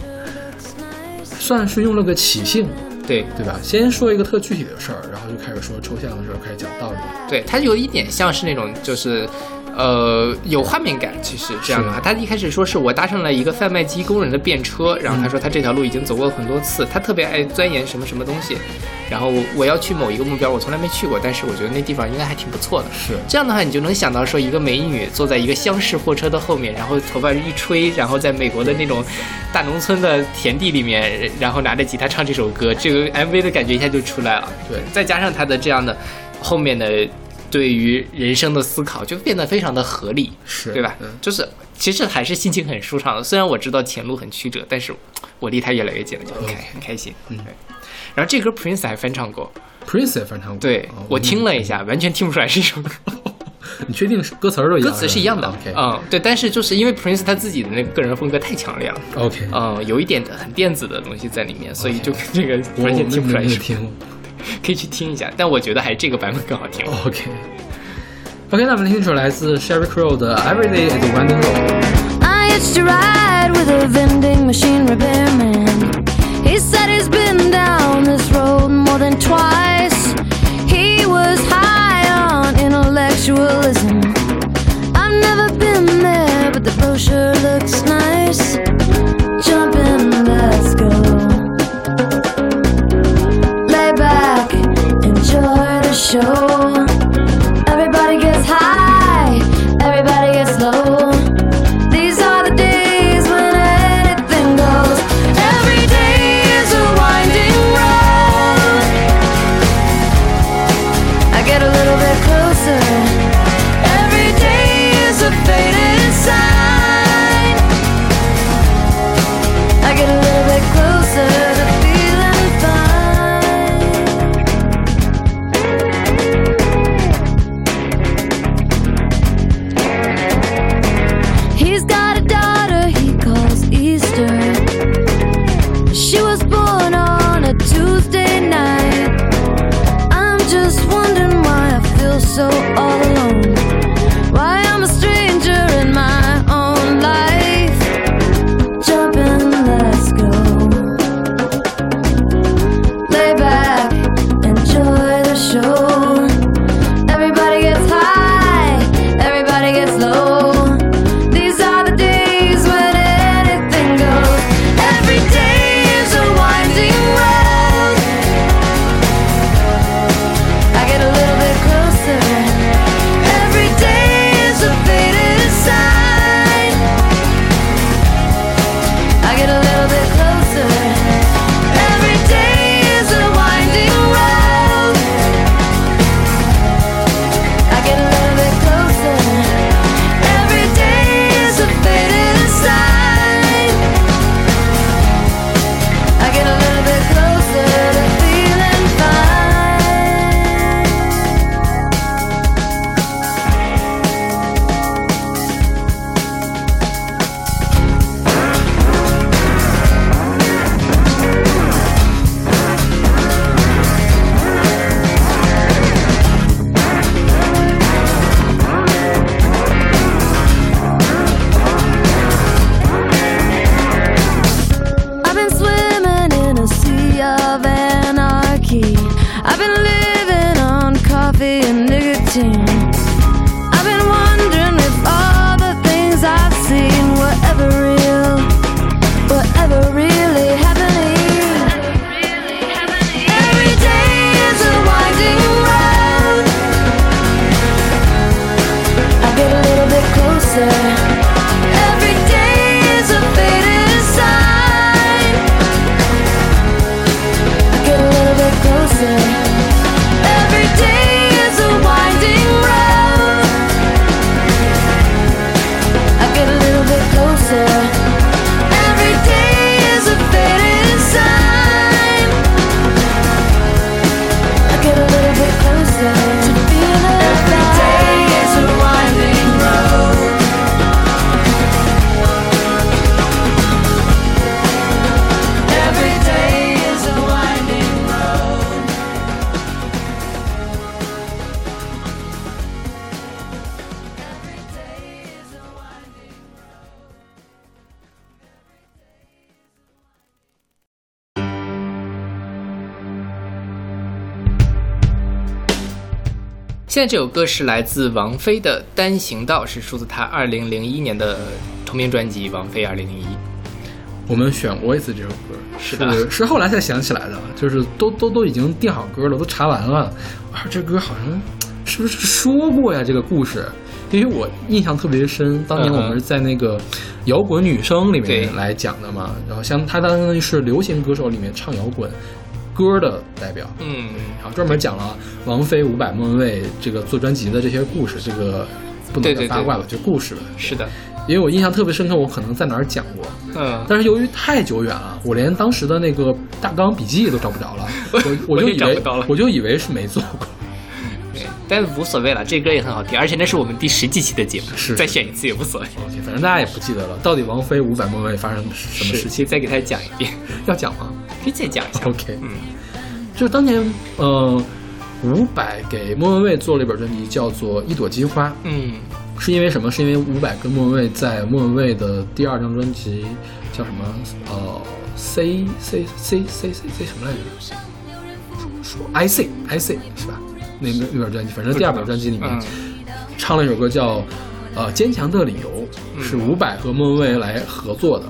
Speaker 2: 算是用了个起兴，
Speaker 1: 对
Speaker 2: 对吧？先说一个特具体的事儿，然后就开始说抽象的事儿，开始讲道理。
Speaker 1: 对，它有一点像是那种就是。呃，有画面感。其实这样的话，他一开始说是我搭上了一个贩卖机工人的便车，然后他说他这条路已经走过很多次，他特别爱钻研什么什么东西，然后我要去某一个目标，我从来没去过，但是我觉得那地方应该还挺不错的。
Speaker 2: 是
Speaker 1: 这样的话，你就能想到说一个美女坐在一个厢式货车的后面，然后头发一吹，然后在美国的那种大农村的田地里面，然后拿着吉他唱这首歌，这个 MV 的感觉一下就出来了。
Speaker 2: 对
Speaker 1: 再加上他的这样的后面的对于人生的思考，就变得非常的合理，
Speaker 2: 是
Speaker 1: 对吧？
Speaker 2: 嗯
Speaker 1: 就是其实还是心情很舒畅的。虽然我知道前路很曲折，但是我离他越来越近了，就很开很开心。
Speaker 2: 嗯。
Speaker 1: 然后这歌 Prince 还翻唱过
Speaker 2: ，Prince 也翻唱过。
Speaker 1: 对
Speaker 2: 哦
Speaker 1: 我听了一下，完全听不出来是一首歌。
Speaker 2: 你确定是歌词儿都一样？
Speaker 1: 歌词是一样的嗯，对，但是就是因为 Prince 他自己的那个个人风格太强烈了
Speaker 2: ，OK，
Speaker 1: 嗯，有一点很电子的东西在里面，所以就跟这个完全听不出来是，
Speaker 2: 没没听过。
Speaker 1: 可以去听一下，但我觉得还是这个版本更好听。
Speaker 2: OK。OK，那我们听一首来自 Sherry Crow 的《Every Day Is a Winding Road》。
Speaker 6: I used to ride with a vending machine repairman. He said he's been down this road more than twice. He was high on intellectualism. I've never been there, but the brochure looks nice. Show.
Speaker 1: 现在这首歌是来自王菲的《单行道》，是出自她二零零一年的同名专辑《王菲二零零一》。
Speaker 2: 我们选过一次这首歌，
Speaker 1: 是的
Speaker 2: 是是后来才想起来的，就是都都都已经定好歌了，都查完了。啊，这歌好像是不是说过呀？这个故事，因为我印象特别深，当年我们是在那个摇滚女声里面来讲的嘛，然后像她当于是流行歌手里面唱摇滚歌的代表，
Speaker 1: 嗯，
Speaker 2: 然后专门讲了王菲、伍佰、莫文蔚这个做专辑的这些故事，这个不能叫八卦吧，就故事吧。
Speaker 1: 是的，
Speaker 2: 因为我印象特别深刻，我可能在哪儿讲过，
Speaker 1: 嗯，
Speaker 2: 但是由于太久远了，我连当时的那个大纲笔记都找不着了，我我就以为 我就以为是没做过。
Speaker 1: 对，但是无所谓了，这歌也很好听，而且那是我们第十几期的节目，
Speaker 2: 是
Speaker 1: 再选一次也无所谓。
Speaker 2: OK，反正大家也不记得了，到底王菲、伍佰、莫文蔚发生什么
Speaker 1: 是，
Speaker 2: 事情？
Speaker 1: 再给大家讲一遍，
Speaker 2: 要讲吗
Speaker 1: 可以再讲一下。
Speaker 2: ？OK，
Speaker 1: 嗯，
Speaker 2: 就是当年呃，伍佰给莫文蔚做了一本专辑，叫做《一朵金花》。
Speaker 1: 嗯，
Speaker 2: 是因为什么？是因为伍佰跟莫文蔚在莫文蔚的第二张专辑叫什么？呃，C C C C C C 什么来着？说 I C I C 是吧？那那那本专辑，反正第二本专辑里面、
Speaker 1: 嗯
Speaker 2: 唱了一首歌叫呃《坚强的理由》，是伍佰和莫文蔚来合作的。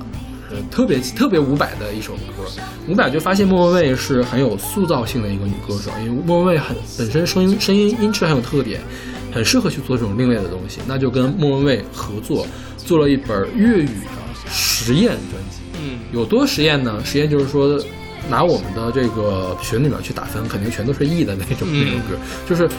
Speaker 2: 呃，特别特别伍佰的一首歌，伍佰就发现莫文蔚是很有塑造性的一个女歌手，因为莫文蔚很本身声音声音音质很有特点，很适合去做这种另类的东西，那就跟莫文蔚合作，做了一本粤语的实验专辑。
Speaker 1: 嗯，
Speaker 2: 有多实验呢？实验就是说，拿我们的这个旋律里面去打分，肯定全都是 E 的那种、
Speaker 1: 嗯
Speaker 2: 那种歌，就是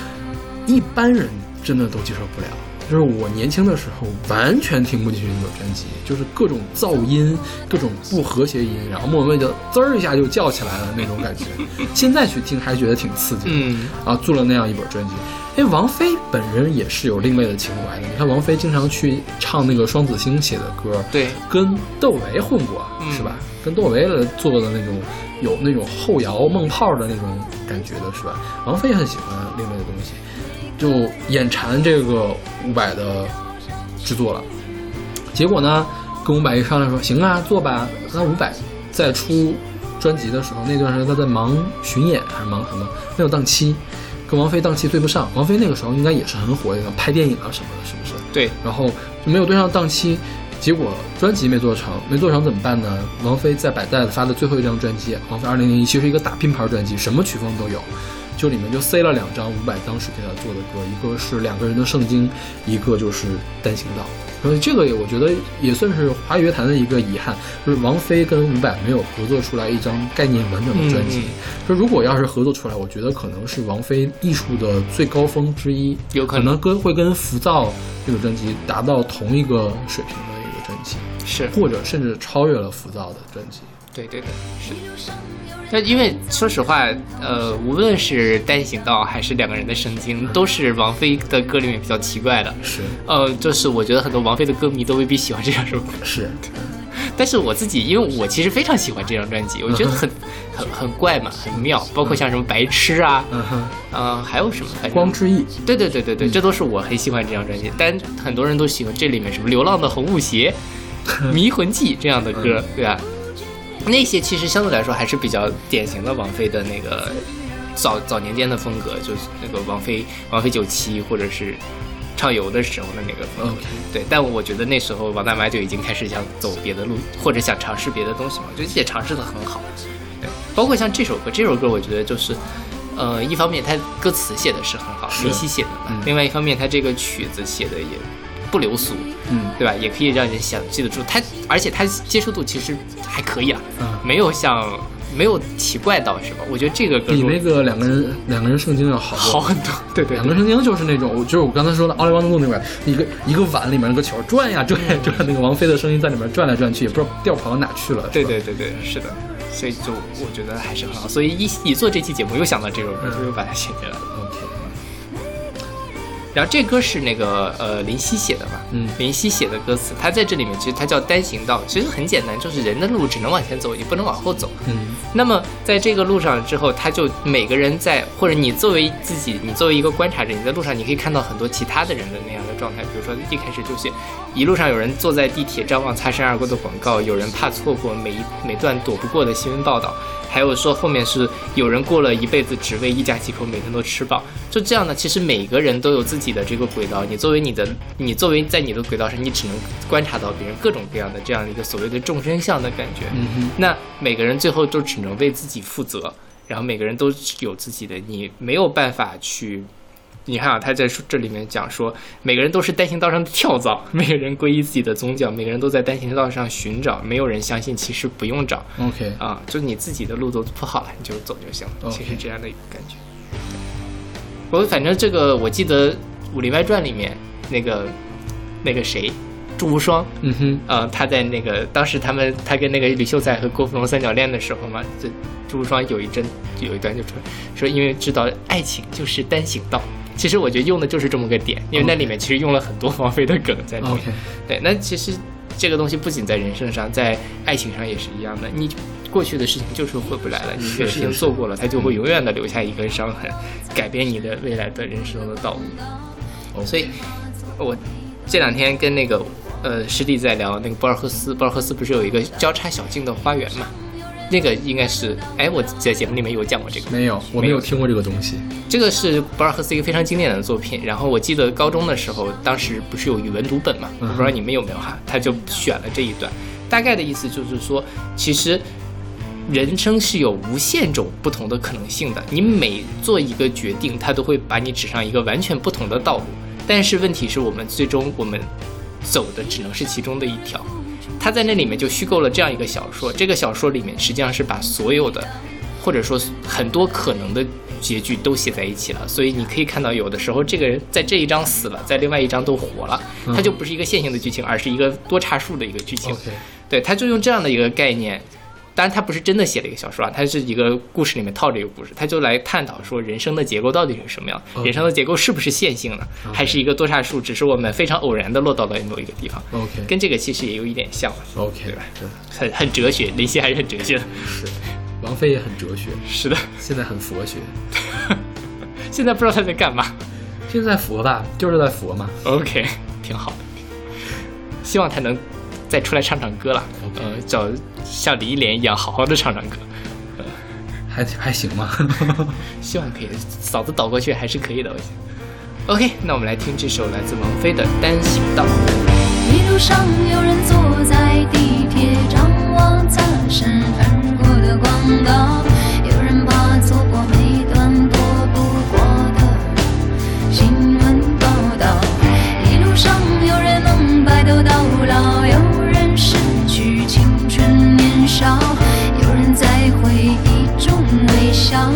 Speaker 2: 一般人真的都接受不了。就是我年轻的时候完全听不进去那种专辑，就是各种噪音、各种不和谐音，然后莫文蔚就滋儿一下就叫起来了那种感觉。现在去听还觉得挺刺激的。
Speaker 1: 嗯，
Speaker 2: 啊，做了那样一本专辑。因为王菲本人也是有另类的情怀的。你看王菲经常去唱那个双子星写的歌，
Speaker 1: 对，
Speaker 2: 跟窦唯混过，
Speaker 1: 嗯
Speaker 2: 是吧？跟窦唯来做的那种有那种后摇梦泡的那种感觉的，是吧？王菲也很喜欢另类的东西，就眼馋这个伍佰的制作了。结果呢，跟伍佰一商量说，行啊，做吧。那伍佰在出专辑的时候，那段时间他在忙巡演还是忙什么，没有档期，跟王菲档期对不上。王菲那个时候应该也是很火的，拍电影啊什么的，是不是？
Speaker 1: 对，
Speaker 2: 然后就没有对上档期，结果专辑没做成，没做成怎么办呢？王菲在百代发的最后一张专辑《王菲2001》，其实一个大拼盘专辑，什么曲风都有，就里面就塞了两张伍佰当时给他做的歌，一个是两个人的圣经，一个就是单行道。所以这个也我觉得也算是华语乐坛的一个遗憾，就是王菲跟伍佰没有合作出来一张概念完整的专辑。说如果要是合作出来，我觉得可能是王菲艺术的最高峰之一，
Speaker 1: 有可能
Speaker 2: 跟会跟浮躁这个专辑达到同一个水平的，
Speaker 1: 是，
Speaker 2: 或者甚至超越了浮躁的专辑。
Speaker 1: 对对对，是。那因为说实话，呃，无论是单行道还是两个人的圣经，都是王菲的歌里面比较奇怪的。
Speaker 2: 是。
Speaker 1: 呃，就是我觉得很多王菲的歌迷都未必喜欢这两首歌，
Speaker 2: 是，
Speaker 1: 但是我自己，因为我其实非常喜欢这张专辑，我觉得很 很很怪嘛，很妙，包括像什么白痴啊，
Speaker 2: 嗯哼，
Speaker 1: 呃，还有什么，
Speaker 2: 光之翼，
Speaker 1: 对对对对对，这都是我很喜欢这张专辑。但很多人都喜欢这里面什么《流浪的红舞鞋》《迷魂记》这样的歌，对吧？那些其实相对来说还是比较典型的王菲的那个早早年间的风格，就是那个王菲王菲九七或者是畅游的时候的那个风格。对，但我觉得那时候王大妈就已经开始想走别的路，或者想尝试别的东西嘛，我觉得也尝试的很好。对，包括像这首歌，这首歌我觉得就是，呃，一方面它歌词写的是很好，
Speaker 2: 是
Speaker 1: 林夕写的嘛；
Speaker 2: 嗯
Speaker 1: 另外一方面，它这个曲子写的也不流俗，
Speaker 2: 嗯
Speaker 1: 对吧？也可以让人想记得住它，而且它接受度其实还可以啊，
Speaker 2: 嗯
Speaker 1: 没有像没有奇怪到什么？我觉得这个
Speaker 2: 比那个两个人两个人圣经要好多。
Speaker 1: 好很多，对对对
Speaker 2: 两个人圣经就是那种，就是我刚才说的奥利旺的路那边，一个一个碗里面那个球转呀转呀转，那个王菲的声音在里面转来转去，也不知道调跑到哪去了。
Speaker 1: 对对对对，是的，所以就我觉得还是很好。所以一一做这期节目，又想到这首歌，就又把它写进来了。然后这歌是那个呃林夕写的嘛，
Speaker 2: 嗯
Speaker 1: 林夕写的歌词，他在这里面其实他叫单行道，其实很简单，就是人的路只能往前走，也不能往后走。
Speaker 2: 嗯
Speaker 1: 那么在这个路上之后，他就每个人在，或者你作为自己，你作为一个观察者，你在路上你可以看到很多其他的人的那样的状态。比如说一开始就写一路上有人坐在地铁张望擦身而过的广告，有人怕错过每一每段躲不过的新闻报道，还有说后面是有人过了一辈子只为一家几口每天都吃饱。就这样呢，其实每个人都有自己的这个轨道。你作为你的，你作为在你的轨道上，你只能观察到别人各种各样的这样一个所谓的众生相的感觉。
Speaker 2: 嗯哼，
Speaker 1: 那每个人最后都只能为自己负责，然后每个人都有自己的，你没有办法去。你看啊，他在说这里面讲说，每个人都是单行道上的跳蚤，每个人皈依自己的宗教，每个人都在单行道上寻找，没有人相信其实不用找
Speaker 2: OK，
Speaker 1: 啊，就你自己的路都铺好了，你就走就行了。其实这样的一个感觉。我反正这个我记得《武林外传》里面那个那个谁，祝无双，
Speaker 2: 嗯哼，
Speaker 1: 呃，他在那个当时他们他跟那个吕秀才和郭芙蓉三角恋的时候嘛，这朱无双有一阵有一段就说说，因为知道爱情就是单行道。其实我觉得用的就是这么个点，因为那里面其实用了很多王菲的梗在里面。对，那其实这个东西不仅在人生上，在爱情上也是一样的。你过去的事情就是回不来了，你一个事情做过了，它就会永远的留下一根伤痕，改变你的未来的人生的道路。
Speaker 2: 哦
Speaker 1: 所以，我这两天跟那个呃师弟在聊那个博尔赫斯，博尔赫斯不是有一个交叉小径的花园嘛？那个应该是，哎，我在节目里面有讲过这个。
Speaker 2: 没有，我没
Speaker 1: 有
Speaker 2: 听过这个东西。
Speaker 1: 这个是博尔赫斯一个非常经典的作品。然后我记得高中的时候，当时不是有语文读本嘛？我不知道你们有没有哈？他就选了这一段，大概的意思就是说，其实人生是有无限种不同的可能性的。你每做一个决定，它都会把你指上一个完全不同的道路。但是问题是我们最终我们走的只能是其中的一条。他在那里面就虚构了这样一个小说，这个小说里面实际上是把所有的，或者说很多可能的结局都写在一起了。所以你可以看到，有的时候这个人在这一章死了，在另外一章都活了，它就不是一个线性的剧情，而是一个多叉数的一个剧情。对，他就用这样的一个概念，当然他不是真的写了一个小说啊，他是一个故事里面套着一个故事，他就来探讨说人生的结构到底是什么样人生的结构是不是线性的还是一个多叉树，只是我们非常偶然的落到了某一个地方
Speaker 2: ，OK。
Speaker 1: 跟这个其实也有一点像
Speaker 2: ，OK，
Speaker 1: 对吧？
Speaker 2: 对，
Speaker 1: 很很哲学，林夕还是很哲学的，
Speaker 2: 是，王菲也很哲学，
Speaker 1: 是的，
Speaker 2: 现在很佛学。
Speaker 1: 现在不知道他在干嘛。
Speaker 2: 现在佛吧，就是在佛嘛。
Speaker 1: ，OK，挺好。的，希望他能再出来唱唱歌了呃，找像李忆莲一样好好的唱唱歌。
Speaker 2: 还还行吗？
Speaker 1: 希望可以，嫂子倒过去还是可以的，我想。OK，那我们来听这首来自王菲的《单行道》。
Speaker 6: 一路上有人坐在地铁张望擦身而过的广告，有人怕错过每段躲不过的新闻报道。一路上有人能白头到老，有有人在回忆中微笑，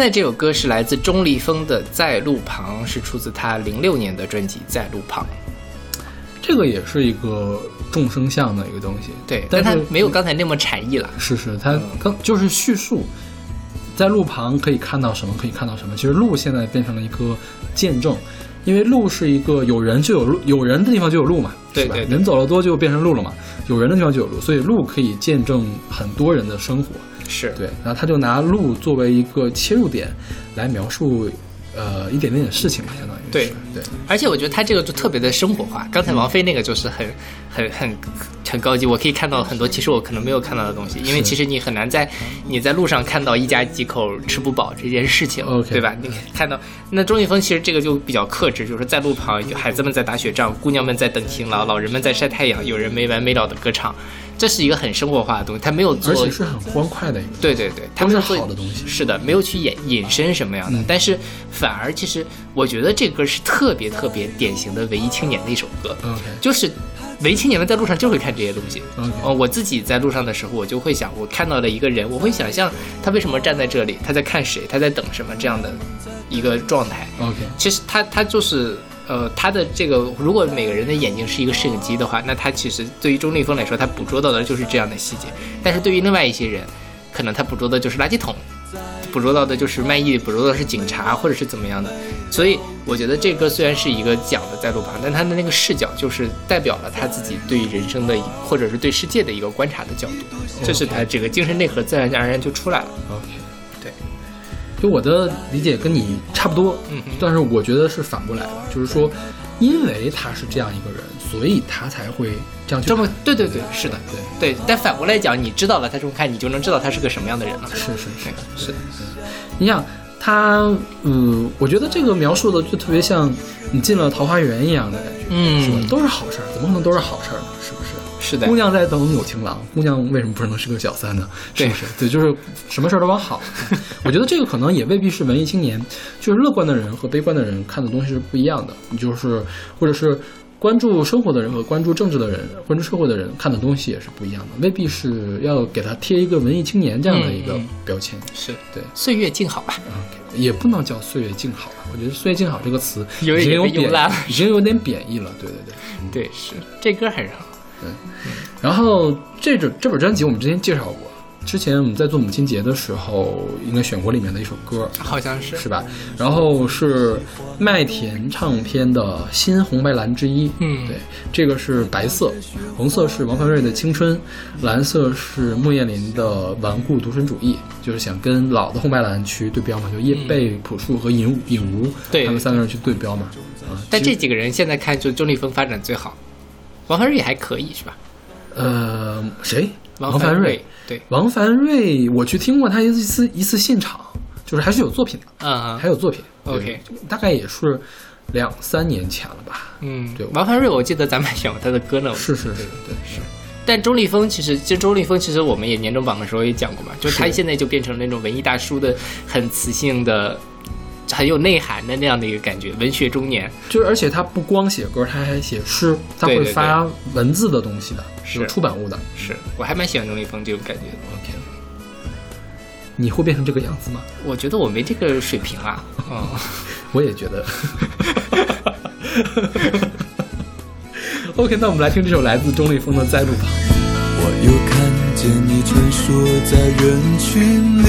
Speaker 1: 在这首歌是来自钟立风的《在路旁》，是出自他零六年的专辑《在路旁》。
Speaker 2: 这个也是一个众生相的一个东西，
Speaker 1: 对，
Speaker 2: 但
Speaker 1: 他没有刚才那么禅意了。
Speaker 2: 是是，它刚就是叙述，在路旁可以看到什么，可以看到什么。其实路现在变成了一个见证，因为路是一个有人就有路，有人的地方就有路嘛，对吧
Speaker 1: 对对对
Speaker 2: 人走了多就变成路了嘛，有人的地方就有路，所以路可以见证很多人的生活。
Speaker 1: 是
Speaker 2: 对，然后他就拿路作为一个切入点来描述，呃，一点点的事情吧，相当于是
Speaker 1: 对
Speaker 2: 对。
Speaker 1: 而且我觉得他这个就特别的生活化。刚才王菲那个就是很、很、很、很高级，我可以看到很多其实我可能没有看到的东西，因为其实你很难在你在路上看到一家几口吃不饱这件事情对吧？你看到那钟立风其实这个就比较克制，就是在路旁，有孩子们在打雪仗，姑娘们在等情郎，老人们在晒太阳，有人没完没了的歌唱，这是一个很生活化的东西，他没有做
Speaker 2: 而且是很欢快的一个，
Speaker 1: 对对对，他
Speaker 2: 都是
Speaker 1: 们做
Speaker 2: 好的东西。
Speaker 1: 是的，没有去引引申什么样的，
Speaker 2: 嗯。
Speaker 1: 但是反而其实我觉得这歌是特别特别典型的文艺青年的一首歌。就是文艺青年们在路上就会看这些东西。我自己在路上的时候，我就会想，我看到了一个人，我会想象他为什么站在这里，他在看谁，他在等什么这样的一个状态。
Speaker 2: OK
Speaker 1: 其实他他就是呃，他的这个，如果每个人的眼睛是一个摄影机的话，那他其实对于钟立风来说，他捕捉到的就是这样的细节。但是对于另外一些人，可能他捕捉的就是垃圾桶，捕捉到的就是卖艺，捕捉到的是警察或者是怎么样的。所以我觉得这歌虽然是一个讲的在路旁，但他的那个视角就是代表了他自己对人生的或者是对世界的一个观察的角度，这是他这个精神内核自然而然就出来了。
Speaker 2: OK，就我的理解跟你差不多，
Speaker 1: 嗯哼
Speaker 2: 但是我觉得是反过来的，就是说，因为他是这样一个人，所以他才会这样去
Speaker 1: 这么对对对，是的，
Speaker 2: 对
Speaker 1: 对。但反过来讲，你知道了他这么看，你就能知道他是个什么样的人了。
Speaker 2: 是是是
Speaker 1: 对，是的，
Speaker 2: 你想他，嗯，我觉得这个描述的就特别像你进了桃花源一样的感觉，
Speaker 1: 嗯
Speaker 2: 是吧？都是好事儿，怎么可能都是好事儿呢？是不是？
Speaker 1: 的
Speaker 2: 姑，娘在等有情郎，姑娘为什么不能是个小三呢？是不是？对，就是什么事儿都往好看。我觉得这个可能也未必是文艺青年，就是乐观的人和悲观的人看的东西是不一样的。你就是或者是关注生活的人和关注政治的人、关注社会的人看的东西也是不一样的，未必是要给他贴一个文艺青年这样的一个标签。
Speaker 1: 是
Speaker 2: 对
Speaker 1: 岁月静好吧。
Speaker 2: 也不能叫岁月静好吧？我觉得“岁月静好”这个词已经有贬已经有点贬义了。对对对。
Speaker 1: 对，是这歌还是好。
Speaker 2: 然后这种这本专辑我们之前介绍过，之前我们在做母亲节的时候应该选过里面的一首歌，
Speaker 1: 好像是。
Speaker 2: 是吧？然后是麦田唱片的新红白蓝之一，
Speaker 1: 嗯。
Speaker 2: 对，这个是白色，红色是王凡瑞的青春，蓝色是莫艳林的顽固独身主义，就是想跟老的红白蓝去对标嘛，就叶蓓、朴树和尹武尹吾
Speaker 1: 对。
Speaker 2: 他们三个人去对标嘛，啊，
Speaker 1: 但这几个人现在看，就钟立风发展最好，王凡瑞也还可以，是吧？
Speaker 2: 呃谁？
Speaker 1: 王
Speaker 2: 凡
Speaker 1: 瑞，对，
Speaker 2: 王凡瑞，我去听过他一次一次现场，就是还是有作品的，
Speaker 1: 嗯
Speaker 2: 还有作品。
Speaker 1: OK
Speaker 2: 大概也是两三年前了吧。
Speaker 1: 嗯
Speaker 2: 对，
Speaker 1: 王凡瑞，我记得咱们还选过他的歌呢。
Speaker 2: 是是是，对是。
Speaker 1: 但钟立风其实，其实钟立风其实我们也年终榜的时候也讲过嘛，就是他现在就变成那种文艺大叔的很磁性的、很有内涵的那样的一个感觉，文学中年。
Speaker 2: 就是而且他不光写歌，他还写诗，他会发文字的东西的，
Speaker 1: 是
Speaker 2: 有出版物的。
Speaker 1: 是我还蛮喜欢钟立风这种感觉的。
Speaker 2: OK，你会变成这个样子吗？
Speaker 1: 我觉得我没这个水平啊。嗯，
Speaker 2: 我也觉得。OK，那我们来听这首来自钟立风的《在路旁》。
Speaker 4: 我又看见你穿梭在人群里，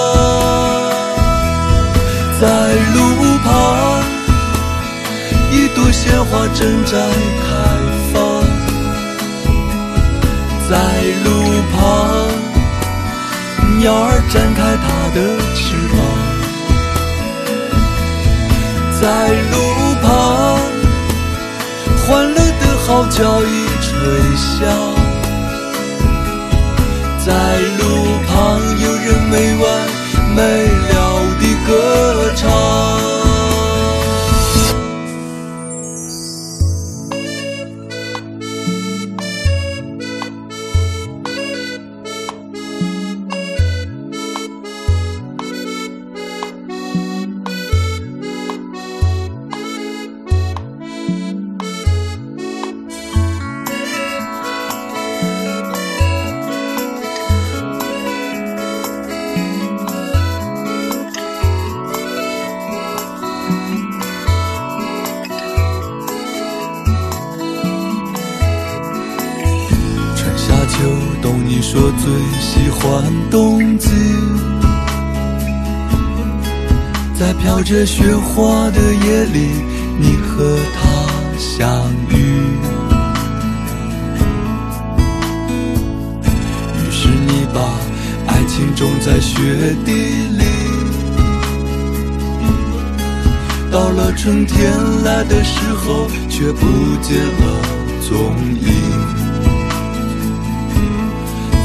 Speaker 4: 鲜花
Speaker 7: 正在开放，在路旁，鸟儿展开它的翅膀，在路旁，欢乐的号角已吹响，在路旁有人没完没了地歌唱。秋冬，你说最喜欢冬季，在飘着雪花的夜里，你和他相遇。于是你把爱情种在雪地里，到了春天来的时候，却不见了踪影。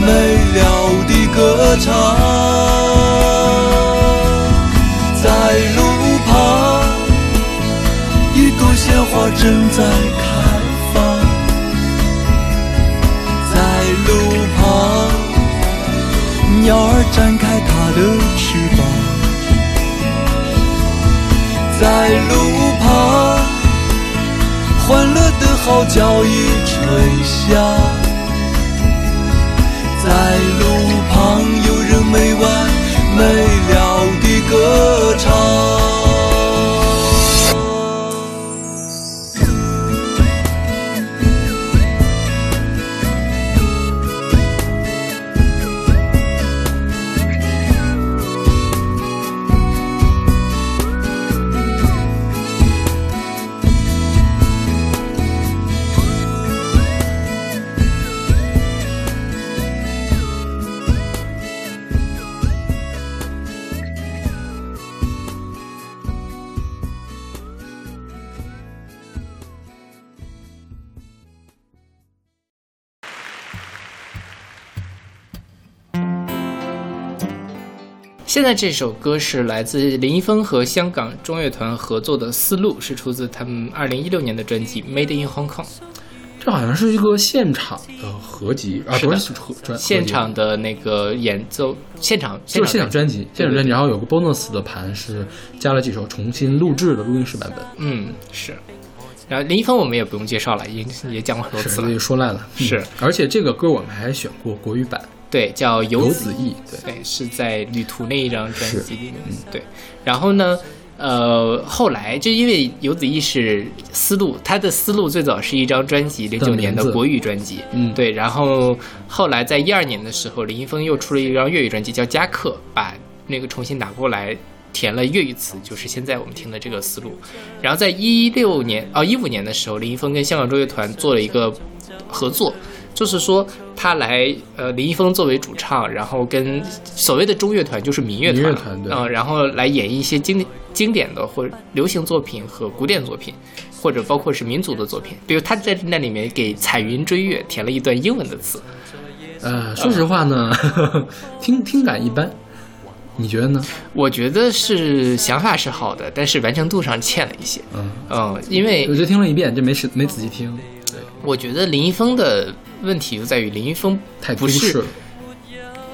Speaker 7: 没了的歌唱，在路旁，一朵鲜花正在开放，在路旁，鸟儿展开它的翅膀，在路旁，欢乐的号角已吹响。在路旁，有人没完没了地歌唱。
Speaker 1: 现在这首歌是来自林一峰和香港中乐团合作的《思路》，是出自他们二零一六年的专辑《Made in Hong Kong》。
Speaker 2: 这好像是一个现场的合集啊，不是合专
Speaker 1: 现场的那个演奏，现场
Speaker 2: 就是现场专辑，现场专辑，然后有个 bonus 的盘是加了几首重新录制的录音室版本，
Speaker 1: 嗯是。然后林一峰我们也不用介绍了，已经也讲过很多次了
Speaker 2: 也，说烂了。嗯
Speaker 1: 是
Speaker 2: 而且这个歌我们还选过国语版，
Speaker 1: 对，叫游
Speaker 2: 游
Speaker 1: 子
Speaker 2: 子意，对，
Speaker 1: 是在旅途那一张专辑里面。对，然后呢，呃，后来就因为游子意是思路，他的思路最早是一张专辑，零九年的国语专辑。
Speaker 2: 嗯
Speaker 1: 对，然后后来在一二年的时候，林一峰又出了一张粤语专辑，叫《加课》，把那个重新拿过来。填了粤语词，就是现在我们听的这个思路。然后在一六年哦一五年的时候，林一峰跟香港中乐团做了一个合作，就是说他来呃林一峰作为主唱，然后跟所谓的中乐团就是民乐团，
Speaker 2: 民乐团对
Speaker 1: 嗯、然后来演绎一些经经典的或流行作品和古典作品，或者包括是民族的作品。比如他在那里面给《彩云追月》填了一段英文的词，
Speaker 2: 呃，说实话呢，听听感一般，你觉得呢？
Speaker 1: 我觉得是想法是好的，但是完成度上欠了一些。
Speaker 2: 嗯，
Speaker 1: 嗯，因为
Speaker 2: 我就听了一遍，就没仔没仔细听，对
Speaker 1: 我觉得林一峰的问题就在于林一峰
Speaker 2: 太
Speaker 1: 不是。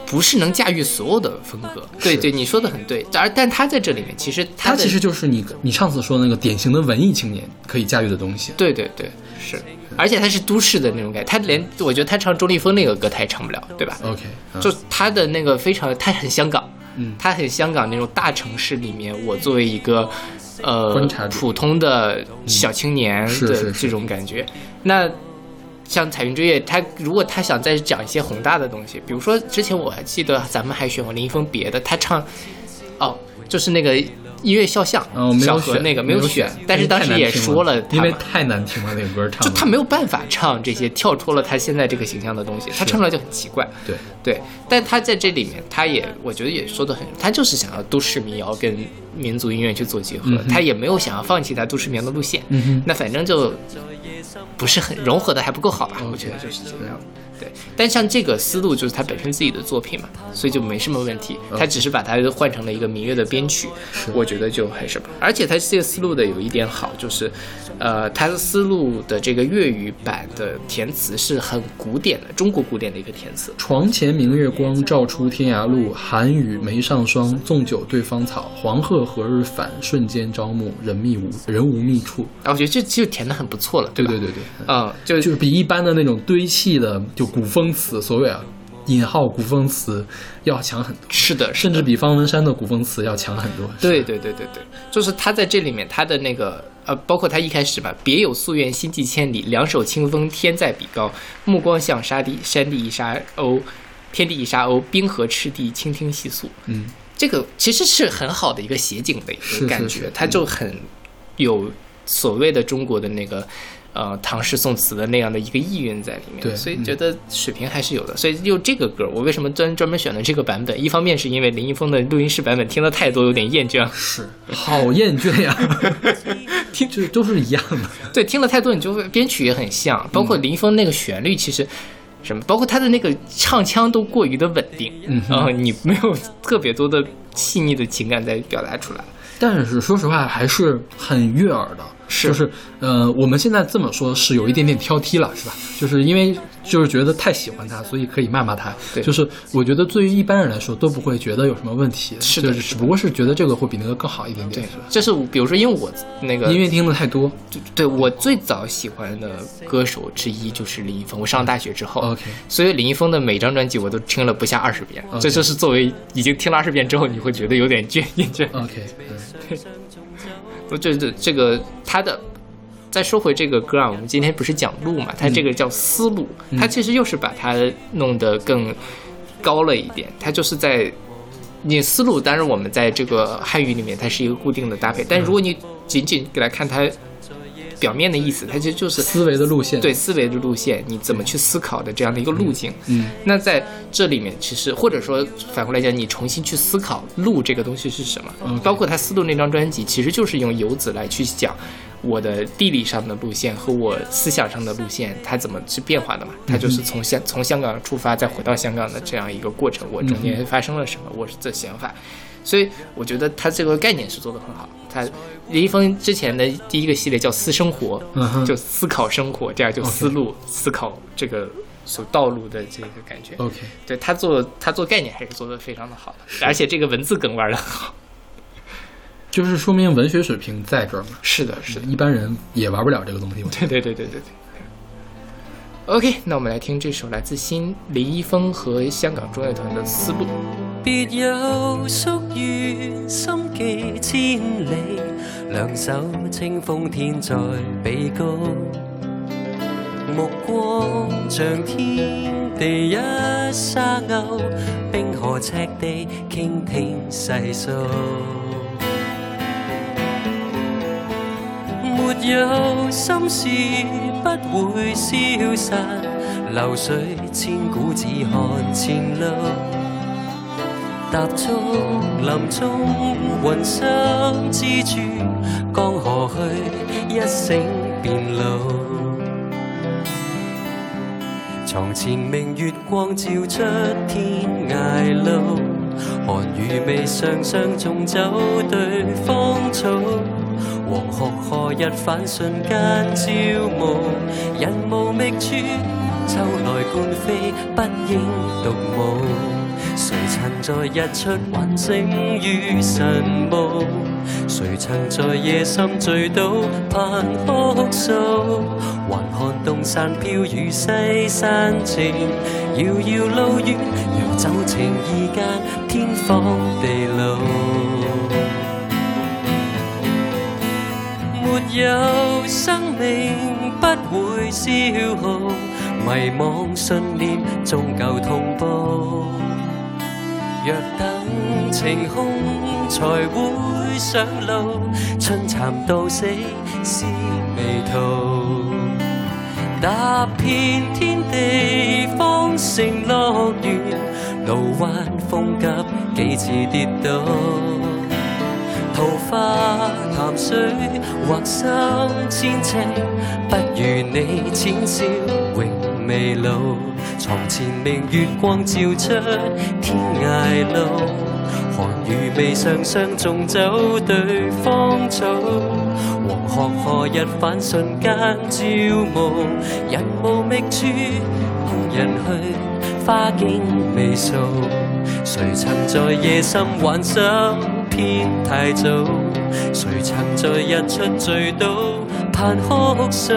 Speaker 1: 不是能驾驭所有的风格。对对，你说的很对。而但他在这里面，其实的
Speaker 2: 他其实就是你你上次说的那个典型的文艺青年可以驾驭的东西。
Speaker 1: 对对对是，而且他是都市的那种感觉，他连我觉得他唱周立峰那个歌他也唱不了，对吧
Speaker 2: ？OK，嗯
Speaker 1: 就他的那个非常，他很香港，
Speaker 2: 嗯
Speaker 1: 他很香港那种大城市里面，我作为一个呃普通的小青年的这种感觉。那像《彩云追月》，他如果他想再讲一些宏大的东西，比如说之前我还记得咱们还选过林一峰别的，他唱哦，就是那个音乐肖像，小
Speaker 2: 有选，
Speaker 1: 何那个没有
Speaker 2: 没选，
Speaker 1: 但是当时也说了
Speaker 2: 因为太难听了，那个歌唱的。
Speaker 1: 就他没有办法唱这些跳脱了他现在这个形象的东西，他唱出来就很奇怪。
Speaker 2: 对
Speaker 1: 对，但他在这里面，他也我觉得也说的很，他就是想要都市民谣跟民族音乐去做结合，
Speaker 2: 嗯
Speaker 1: 他也没有想要放弃他都市民谣的路线。
Speaker 2: 嗯哼
Speaker 1: 那反正就不是很融合的还不够好吧？我觉得就是这样。对，但像这个思路就是他本身自己的作品嘛，所以就没什么问题。他只是把它换成了一个民乐的编曲，我觉得就很什么。而且他这个思路的有一点好，就是，呃，他的思路的这个粤语版的填词是很古典的，中国古典的一个填词。
Speaker 2: 床前明月光，照出天涯路。寒雨梅上霜，纵酒对芳草。黄鹤何日返？瞬间朝暮，人密无人无觅处。
Speaker 1: 啊，我觉得这其实填的很不错了，吧？
Speaker 2: 对对对对，
Speaker 1: 嗯，就
Speaker 2: 就是比一般的那种堆砌的就古风词，所谓啊引号古风词要强很多，
Speaker 1: 是的，
Speaker 2: 甚至比方文山的古风词要强很多。
Speaker 1: 对对对对对，就是他在这里面，他的那个呃，包括他一开始吧，别有夙愿，心系千里，两手清风，天在彼高，目光向沙地，山地一沙鸥，天地一沙鸥，冰河赤地，倾听细诉。
Speaker 2: 嗯，
Speaker 1: 这个其实是很好的一个写景的一个感觉，
Speaker 2: 是是
Speaker 1: 它就很有所谓的中国的那个。呃，唐诗宋词的那样的一个意蕴在里面，
Speaker 2: 对
Speaker 1: 所以觉得水平还是有的。所以就这个歌，我为什么专专门选了这个版本？一方面是因为林一峰的录音室版本听了太多，有点厌倦了。
Speaker 2: 是好厌倦呀，听就都是一样的。
Speaker 1: 对，听了太多，你就会编曲也很像，包括林一峰那个旋律，其实什么，包括他的那个唱腔都过于的稳定，
Speaker 2: 嗯
Speaker 1: 然后你没有特别多的细腻的情感在表达出来。
Speaker 2: 但是说实话，还是很悦耳的。
Speaker 1: 是
Speaker 2: 就是呃，我们现在这么说是有一点点挑剔了，是吧？就是因为就是觉得太喜欢他，所以可以骂骂他。
Speaker 1: 对
Speaker 2: 就是我觉得对于一般人来说都不会觉得有什么问题，
Speaker 1: 是的
Speaker 2: 只不过是觉得这个会比那个更好一点
Speaker 1: 对
Speaker 2: 点，是吧？，
Speaker 1: 这是比如说，因为我那个
Speaker 2: 音乐听的太多
Speaker 1: 就对我最早喜欢的歌手之一就是林一峰。我上大学之后
Speaker 2: ，OK，
Speaker 1: 所以林一峰的每张专辑我都听了不下二十遍。这就是作为已经听了二十遍之后，你会觉得有点倦厌倦。
Speaker 2: OK，嗯，
Speaker 1: 我 这这这个他的，再说回这个歌啊，我们今天不是讲路嘛，它这个叫思路，它其实又是把它弄得更高了一点，它就是在你思路，当然我们在这个汉语里面它是一个固定的搭配，但如果你仅仅给它看它表面的意思，它其实就是
Speaker 2: 思维的路线，
Speaker 1: 对思维的路线，你怎么去思考的这样的一个路径。
Speaker 2: 嗯，
Speaker 1: 那在这里面，其实或者说反过来讲，你重新去思考路这个东西是什么
Speaker 2: OK
Speaker 1: 包括他思路那张专辑，其实就是用游子来去讲我的地理上的路线和我思想上的路线，它怎么去变化的嘛？它就是从香从香港出发，再回到香港的这样一个过程，我中间发生了什么，我是这想法。所以我觉得他这个概念是做得很好。他林一峰之前的第一个系列叫“私生活”，就思考生活，这样就思路思考这个所道路的这个感觉。
Speaker 2: OK，
Speaker 1: 对他做他做概念还是做的非常的好的，而且这个文字梗玩的很好。
Speaker 2: 就是说明文学水平在这儿嘛，
Speaker 1: 是的，是的，
Speaker 2: 一般人也玩不了这个东西。
Speaker 1: 对对对对对对。OK，那我们来听这首来自新林一峰和香港中乐团的《思路》。
Speaker 8: 别有宿愿，心寄千里，两手清风天在彼高，目光像天地一沙鸥，冰河赤地倾聽細數。沒有心事不會消散，流水千古只看前路。踏足林中云想之处，江河去一醒便老。床前明月光照出天涯路，寒雨未上霜中走對芳草。黃鶴何日返？瞬間朝暮，人無覓處，秋來冠飛，不應獨舞。誰曾在日出還醒於晨霧？誰曾在夜深醉倒盼哭诉？还看东山飄雨西山靜，遙遙路遠，遊走情意间天荒地老。沒有生命不會消耗，迷惘信念终究同步。若等晴空才會上路，春蚕到死是迷途。踏遍天地方成樂園，路彎風急幾次跌倒。桃花潭水或深千尺，不如你淺笑永未老。床前明月光照出天涯路，寒雨未上相縱走對芳草。黃鶴何日返瞬間照無，人無覓處，空人去，花徑未掃。誰曾在夜深幻想偏太早？誰曾在日出醉倒盼哭訴？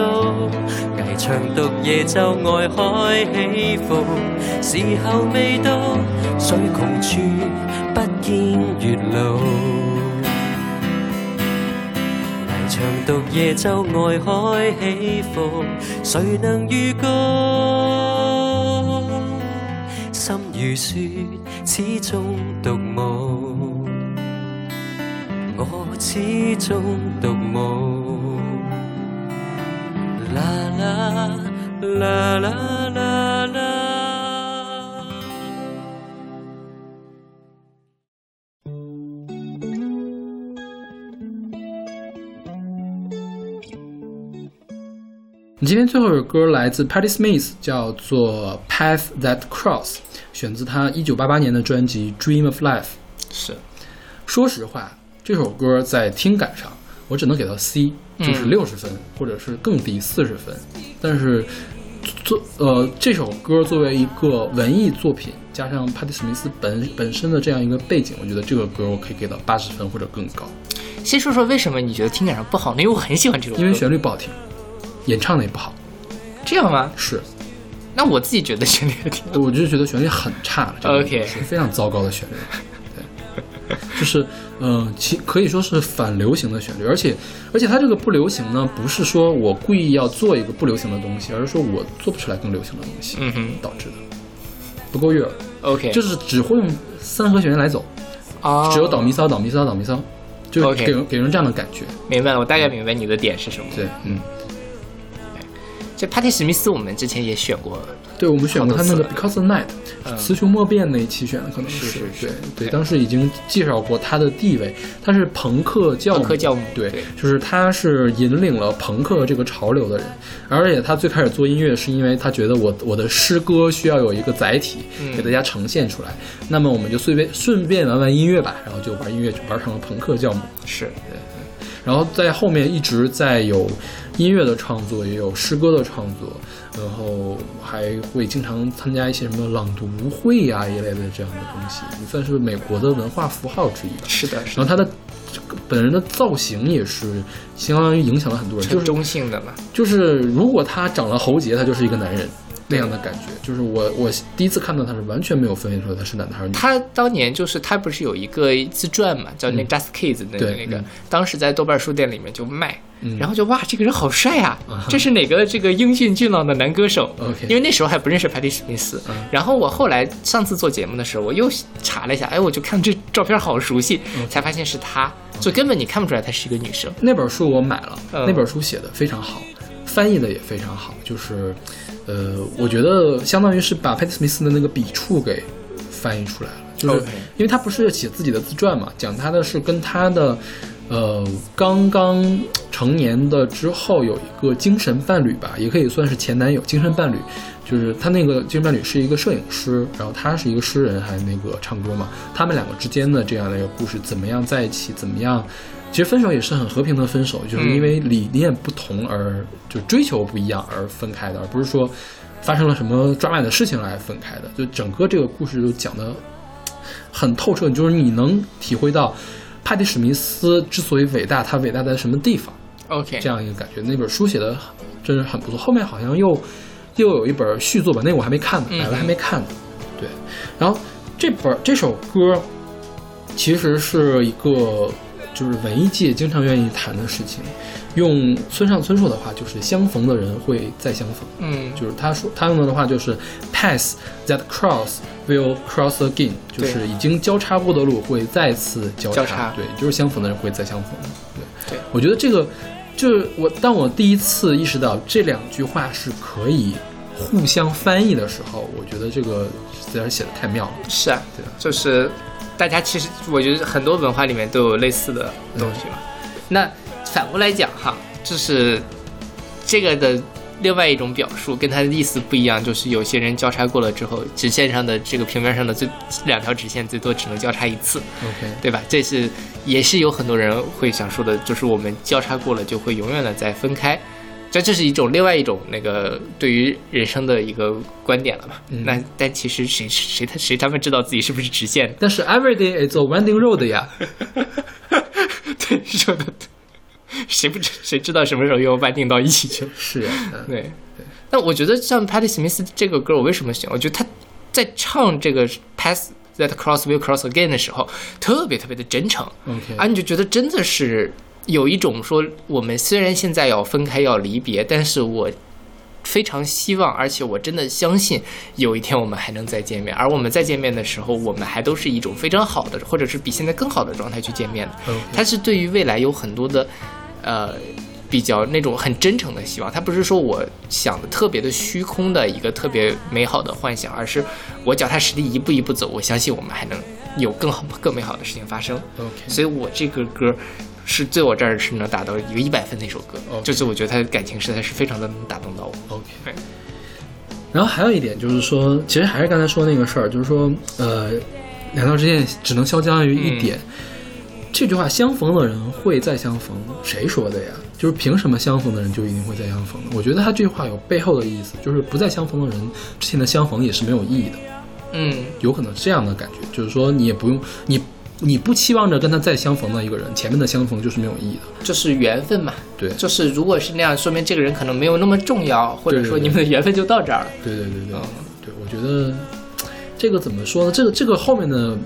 Speaker 8: 危牆獨夜晝外海起伏，時候未到，水窮處不見月路。危牆獨夜晝外海起伏，誰能預告？心如雪，始終獨舞。我始終獨舞。啦啦啦啦。
Speaker 2: 你今天最后一首歌来自 Patti Smith，叫做《Path That Cross》，选自他一九八八年的专辑《Dream of Life》。
Speaker 1: 是
Speaker 2: 说实话，这首歌在听感上，我只能给到 C，就是
Speaker 1: 嗯
Speaker 2: 六十分，或者是更低四十分。但是作呃这首歌作为一个文艺作品，加上帕蒂史密斯本本身的这样一个背景，我觉得这个歌我可以给到八十分或者更高，
Speaker 1: 先说说为什么你觉得听感上不好呢？因为我很喜欢这首歌，
Speaker 2: 因为旋律不好听，演唱的也不好。
Speaker 1: 这样吗？
Speaker 2: 是，
Speaker 1: 那我自己觉得旋律
Speaker 2: 我就觉得旋律很差了。
Speaker 1: OK
Speaker 2: 是非常糟糕的旋律。对，就是嗯、呃其可以说是反流行的旋律，而且而且它这个不流行呢，不是说我故意要做一个不流行的东西，而是说我做不出来更流行的东西，
Speaker 1: 嗯哼
Speaker 2: 导致的不够悦耳
Speaker 1: ，OK，
Speaker 2: 就是只会用三和弦来走，
Speaker 1: 啊，
Speaker 2: 只有导咪骚导咪骚导咪骚，就给人给人这样的感觉。
Speaker 1: 明白了，我大概明白你的点是什么。
Speaker 2: 对，嗯，
Speaker 1: 这帕蒂史密斯我们之前也选过，
Speaker 2: 对，我们选过他那个《Because of Night》
Speaker 1: 嗯。
Speaker 2: 雌雄莫辨那一期选的，可能
Speaker 1: 是
Speaker 2: 对
Speaker 1: 对
Speaker 2: 对，当时已经介绍过他的地位，他是朋克教母
Speaker 1: 朋克教母
Speaker 2: 对
Speaker 1: 对，
Speaker 2: 就是他是引领了朋克这个潮流的人，而且他最开始做音乐是因为他觉得我我的诗歌需要有一个载体
Speaker 1: 嗯。
Speaker 2: 给大家呈现出来，那么我们就随便顺便玩玩音乐吧，然后就玩音乐就玩成了朋克教母。
Speaker 1: 是。
Speaker 2: 然后在后面一直在有音乐的创作，也有诗歌的创作，然后还会经常参加一些什么朗读会呀、一类的这样的东西，也算是美国的文化符号之一吧。
Speaker 1: 是的，是的，
Speaker 2: 然后他的这个本人的造型也是相当于影响了很多人，就是
Speaker 1: 中性的嘛。
Speaker 2: 就是如果他长了喉结，他就是一个男人那样的感觉。就是我我第一次看到他是完全没有分辨出来他是男的还是女的。
Speaker 1: 他当年就是他不是有一个自传嘛，叫那
Speaker 2: 嗯
Speaker 1: Just Kids 那个
Speaker 2: 对
Speaker 1: 那个
Speaker 2: 嗯，
Speaker 1: 当时在豆瓣书店里面就卖，
Speaker 2: 嗯
Speaker 1: 然后就哇，这个人好帅啊
Speaker 2: 啊！
Speaker 1: 这是哪个这个英俊俊朗的男歌手
Speaker 2: OK
Speaker 1: 因为那时候还不认识帕蒂史密斯
Speaker 2: 嗯。
Speaker 1: 然后我后来上次做节目的时候，我又查了一下，哎，我就看这照片好熟悉，
Speaker 2: 嗯
Speaker 1: 才发现是他，就根本你看不出来她是一个女生。
Speaker 2: 那本书我买了，
Speaker 1: 嗯
Speaker 2: 那本书写的非常好，翻译的也非常好，就是，呃，我觉得相当于是把佩蒂·史密斯的那个笔触给翻译出来了，就是因为他不是写自己的自传嘛，讲他的是跟他的，呃，刚刚成年的之后有一个精神伴侣吧，也可以算是前男友，精神伴侣。就是他那个精神伴侣是一个摄影师，然后他是一个诗人，还那个唱歌嘛。他们两个之间的这样的一个故事，怎么样在一起，怎么样，其实分手也是很和平的分手，就是因为理念不同而就追求不一样而分开的，而不是说发生了什么抓马的事情来分开的。就整个这个故事就讲的很透彻，就是你能体会到帕蒂史密斯之所以伟大，他伟大在什么地方。
Speaker 1: OK，
Speaker 2: 这样一个感觉。那本书写的真是很不错，后面好像又又有一本续作吧，那个我还没看呢，
Speaker 1: 嗯
Speaker 2: 买了还没看呢。对，然后这本这首歌其实是一个就是文艺界经常愿意谈的事情，用村上春树的话就是相逢的人会再相逢。
Speaker 1: 嗯，
Speaker 2: 就是他说他用的话就是 pass that cross will cross again，就是已经交叉过的路会再次交叉，
Speaker 1: 交叉
Speaker 2: 对，就是相逢的人会再相逢。对，
Speaker 1: 对
Speaker 2: 我觉得这个就是我当我第一次意识到这两句话是可以互相翻译的时候，我觉得这个实在是写的太妙了。
Speaker 1: 是啊，
Speaker 2: 对啊
Speaker 1: 就是大家其实我觉得很多文化里面都有类似的东西嘛。那反过来讲哈，就是这个的另外一种表述跟它的意思不一样，就是有些人交叉过了之后，直线上的这个平面上的最两条直线最多只能交叉一次
Speaker 2: ，OK，
Speaker 1: 对吧？这是也是有很多人会想说的，就是我们交叉过了就会永远的再分开。这这是一种另外一种那个对于人生的一个观点了嘛？
Speaker 2: 嗯
Speaker 1: 那但其实谁谁他谁他们知道自己是不是直线？
Speaker 2: 但是 every day is a winding road 呀。
Speaker 1: 对，说的对，谁不知谁知道什么时候又绑定到一起去？
Speaker 2: 是呀，嗯
Speaker 1: 对，但我觉得像 Patti Smith 这个歌，我为什么喜欢？我觉得他在唱这个 Pass That Cross Will Cross Again 的时候，特别特别的真诚。
Speaker 2: ，OK，
Speaker 1: 啊，你就觉得真的是有一种说，我们虽然现在要分开要离别，但是我非常希望，而且我真的相信有一天我们还能再见面。而我们再见面的时候，我们还都是一种非常好的，或者是比现在更好的状态去见面的。它是对于未来有很多的，呃。比较那种很真诚的希望，它不是说我想的特别的虚空的一个特别美好的幻想，而是我脚踏实地一步一步走，我相信我们还能有更好、更美好的事情发生。
Speaker 2: OK，
Speaker 1: 所以我这个歌是在我这儿是能达到一个一百分的一首歌就是我觉得他的感情实在是非常的能打动到我。
Speaker 2: OK。然后还有一点就是说，其实还是刚才说那个事儿，就是说，呃，两道之间只能相交于一点。这句话“相逢的人会再相逢”，谁说的呀？就是凭什么相逢的人就一定会再相逢呢？我觉得他这句话有背后的意思，就是不再相逢的人之前的相逢也是没有意义的，
Speaker 1: 嗯，
Speaker 2: 有可能是这样的感觉，就是说你也不用你你不期望着跟他再相逢的一个人，前面的相逢就是没有意义的。
Speaker 1: 就是缘分嘛。
Speaker 2: 对
Speaker 1: 就是如果是那样，说明这个人可能没有那么重要，或者说你们的缘分就到这儿了。
Speaker 2: 对对对对，
Speaker 1: 嗯
Speaker 2: 对，我觉得这个怎么说呢？这个这个后面的，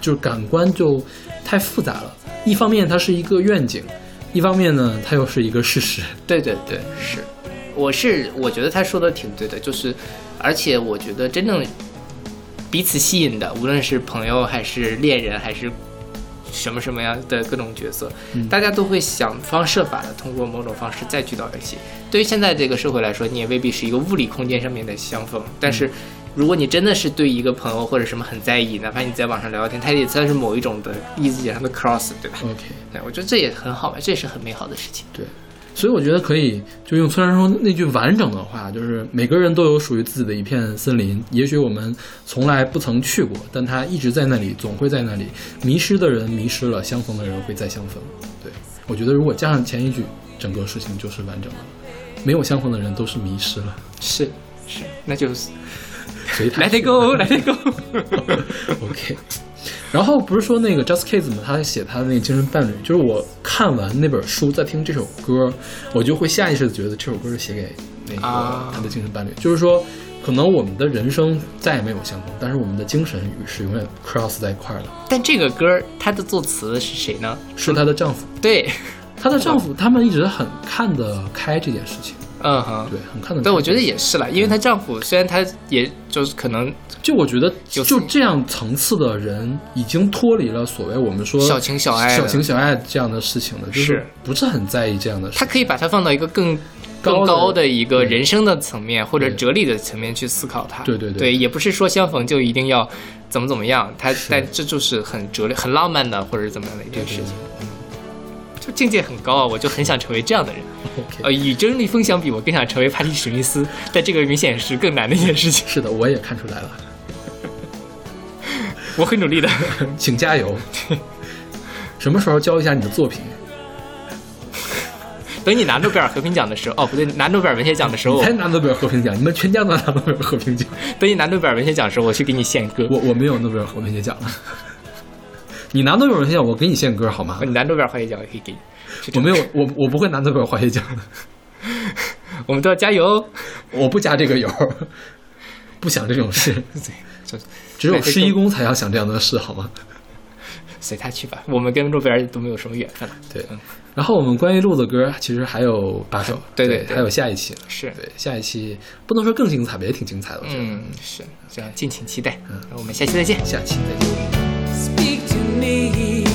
Speaker 2: 就是感官就太复杂了。一方面它是一个愿景，一方面呢它又是一个事实。
Speaker 1: 对对对，是，我是我觉得他说的挺对的，就是，而且我觉得真正彼此吸引的，无论是朋友还是恋人还是什么什么样的各种角色，大家都会想方设法的通过某种方式再聚到一起。对于现在这个社会来说，你也未必是一个物理空间上面的相逢，但是。如果你真的是对一个朋友或者什么很在意，哪怕你在网上聊聊天，它也算是某一种的意思上的 cross，对吧
Speaker 2: ？OK，
Speaker 1: 对，我觉得这也很好吧，这也是很美好的事情。
Speaker 2: 对，所以我觉得可以就用村上春树那句完整的话，就是每个人都有属于自己的一片森林，也许我们从来不曾去过，但它一直在那里，总会在那里。迷失的人迷失了，相逢的人会再相逢。对我觉得如果加上前一句，整个事情就是完整的。没有相逢的人都是迷失了，
Speaker 1: 是是，那就是
Speaker 2: 随他
Speaker 1: Let it go，Let it go。
Speaker 2: OK，然后不是说那个 Just Kids 吗？他写他的那个精神伴侣，就是我看完那本书，再听这首歌，我就会下意识的觉得这首歌是写给那个
Speaker 1: 啊
Speaker 2: 他的精神伴侣，就是说，可能我们的人生再也没有相同，但是我们的精神是永远 cross 在一块儿的。
Speaker 1: 但这个歌它的作词是谁呢？
Speaker 2: 是她的丈夫，
Speaker 1: 对，
Speaker 2: 她的丈夫，他们一直很看得开这件事情，
Speaker 1: 嗯哼，
Speaker 2: 对，很看得开。
Speaker 1: 但我觉得也是了，因为她丈夫虽然她也就是可能
Speaker 2: 就我觉得
Speaker 1: 有
Speaker 2: 就这样层次的人，已经脱离了所谓我们说
Speaker 1: 小情小爱
Speaker 2: 小情小爱这样的事情了，就是。
Speaker 1: 是
Speaker 2: 不是很在意这样的事
Speaker 1: 他。可以把它放到一个更。更高的一个人生的层面或者哲理的层面去思考它，
Speaker 2: 对对对。
Speaker 1: 对，也不是说相逢就一定要怎么怎么样，他但这就是很哲理、很浪漫的或者怎么样的一件事情，就境界很高啊！我就很想成为这样的人。与珍妮风相比，我更想成为帕蒂史密斯，但这个明显是更难的一件事情。
Speaker 2: 是的，我也看出来了，
Speaker 1: 我很努力的，
Speaker 2: 请加油。什么时候交一下你的作品？
Speaker 1: 等你拿诺贝尔和平奖的时候，哦不对，拿诺贝尔文学奖的时候
Speaker 2: 你，才拿诺贝尔和平奖，你们全家都拿诺贝尔和平奖，
Speaker 1: 等你拿诺贝尔文学奖的时候，我去给你献歌。
Speaker 2: 我我没有诺贝尔和平学奖。你拿诺贝尔文学奖，我给你献歌好吗？
Speaker 1: 你拿诺贝尔化学奖，我可以给你。
Speaker 2: 我没有，我我不会拿诺贝尔化学奖的，
Speaker 1: 我们都要加油。
Speaker 2: 我不加这个油，不想这种事。
Speaker 1: 就
Speaker 2: 只有施一公才要想这样的事，好吗？
Speaker 1: 随他去吧，我们跟诺贝尔都没有什么缘分了。
Speaker 2: 对。然后我们关于鹿的歌，其实还有八首，对
Speaker 1: 对对对
Speaker 2: 还有下一期呢。
Speaker 1: 是
Speaker 2: 对，下一期不能说更精彩吧，也挺精彩的。我觉得。
Speaker 1: 嗯，是这样，敬请期待。嗯，我们下期再见。
Speaker 2: 下期再见。
Speaker 9: me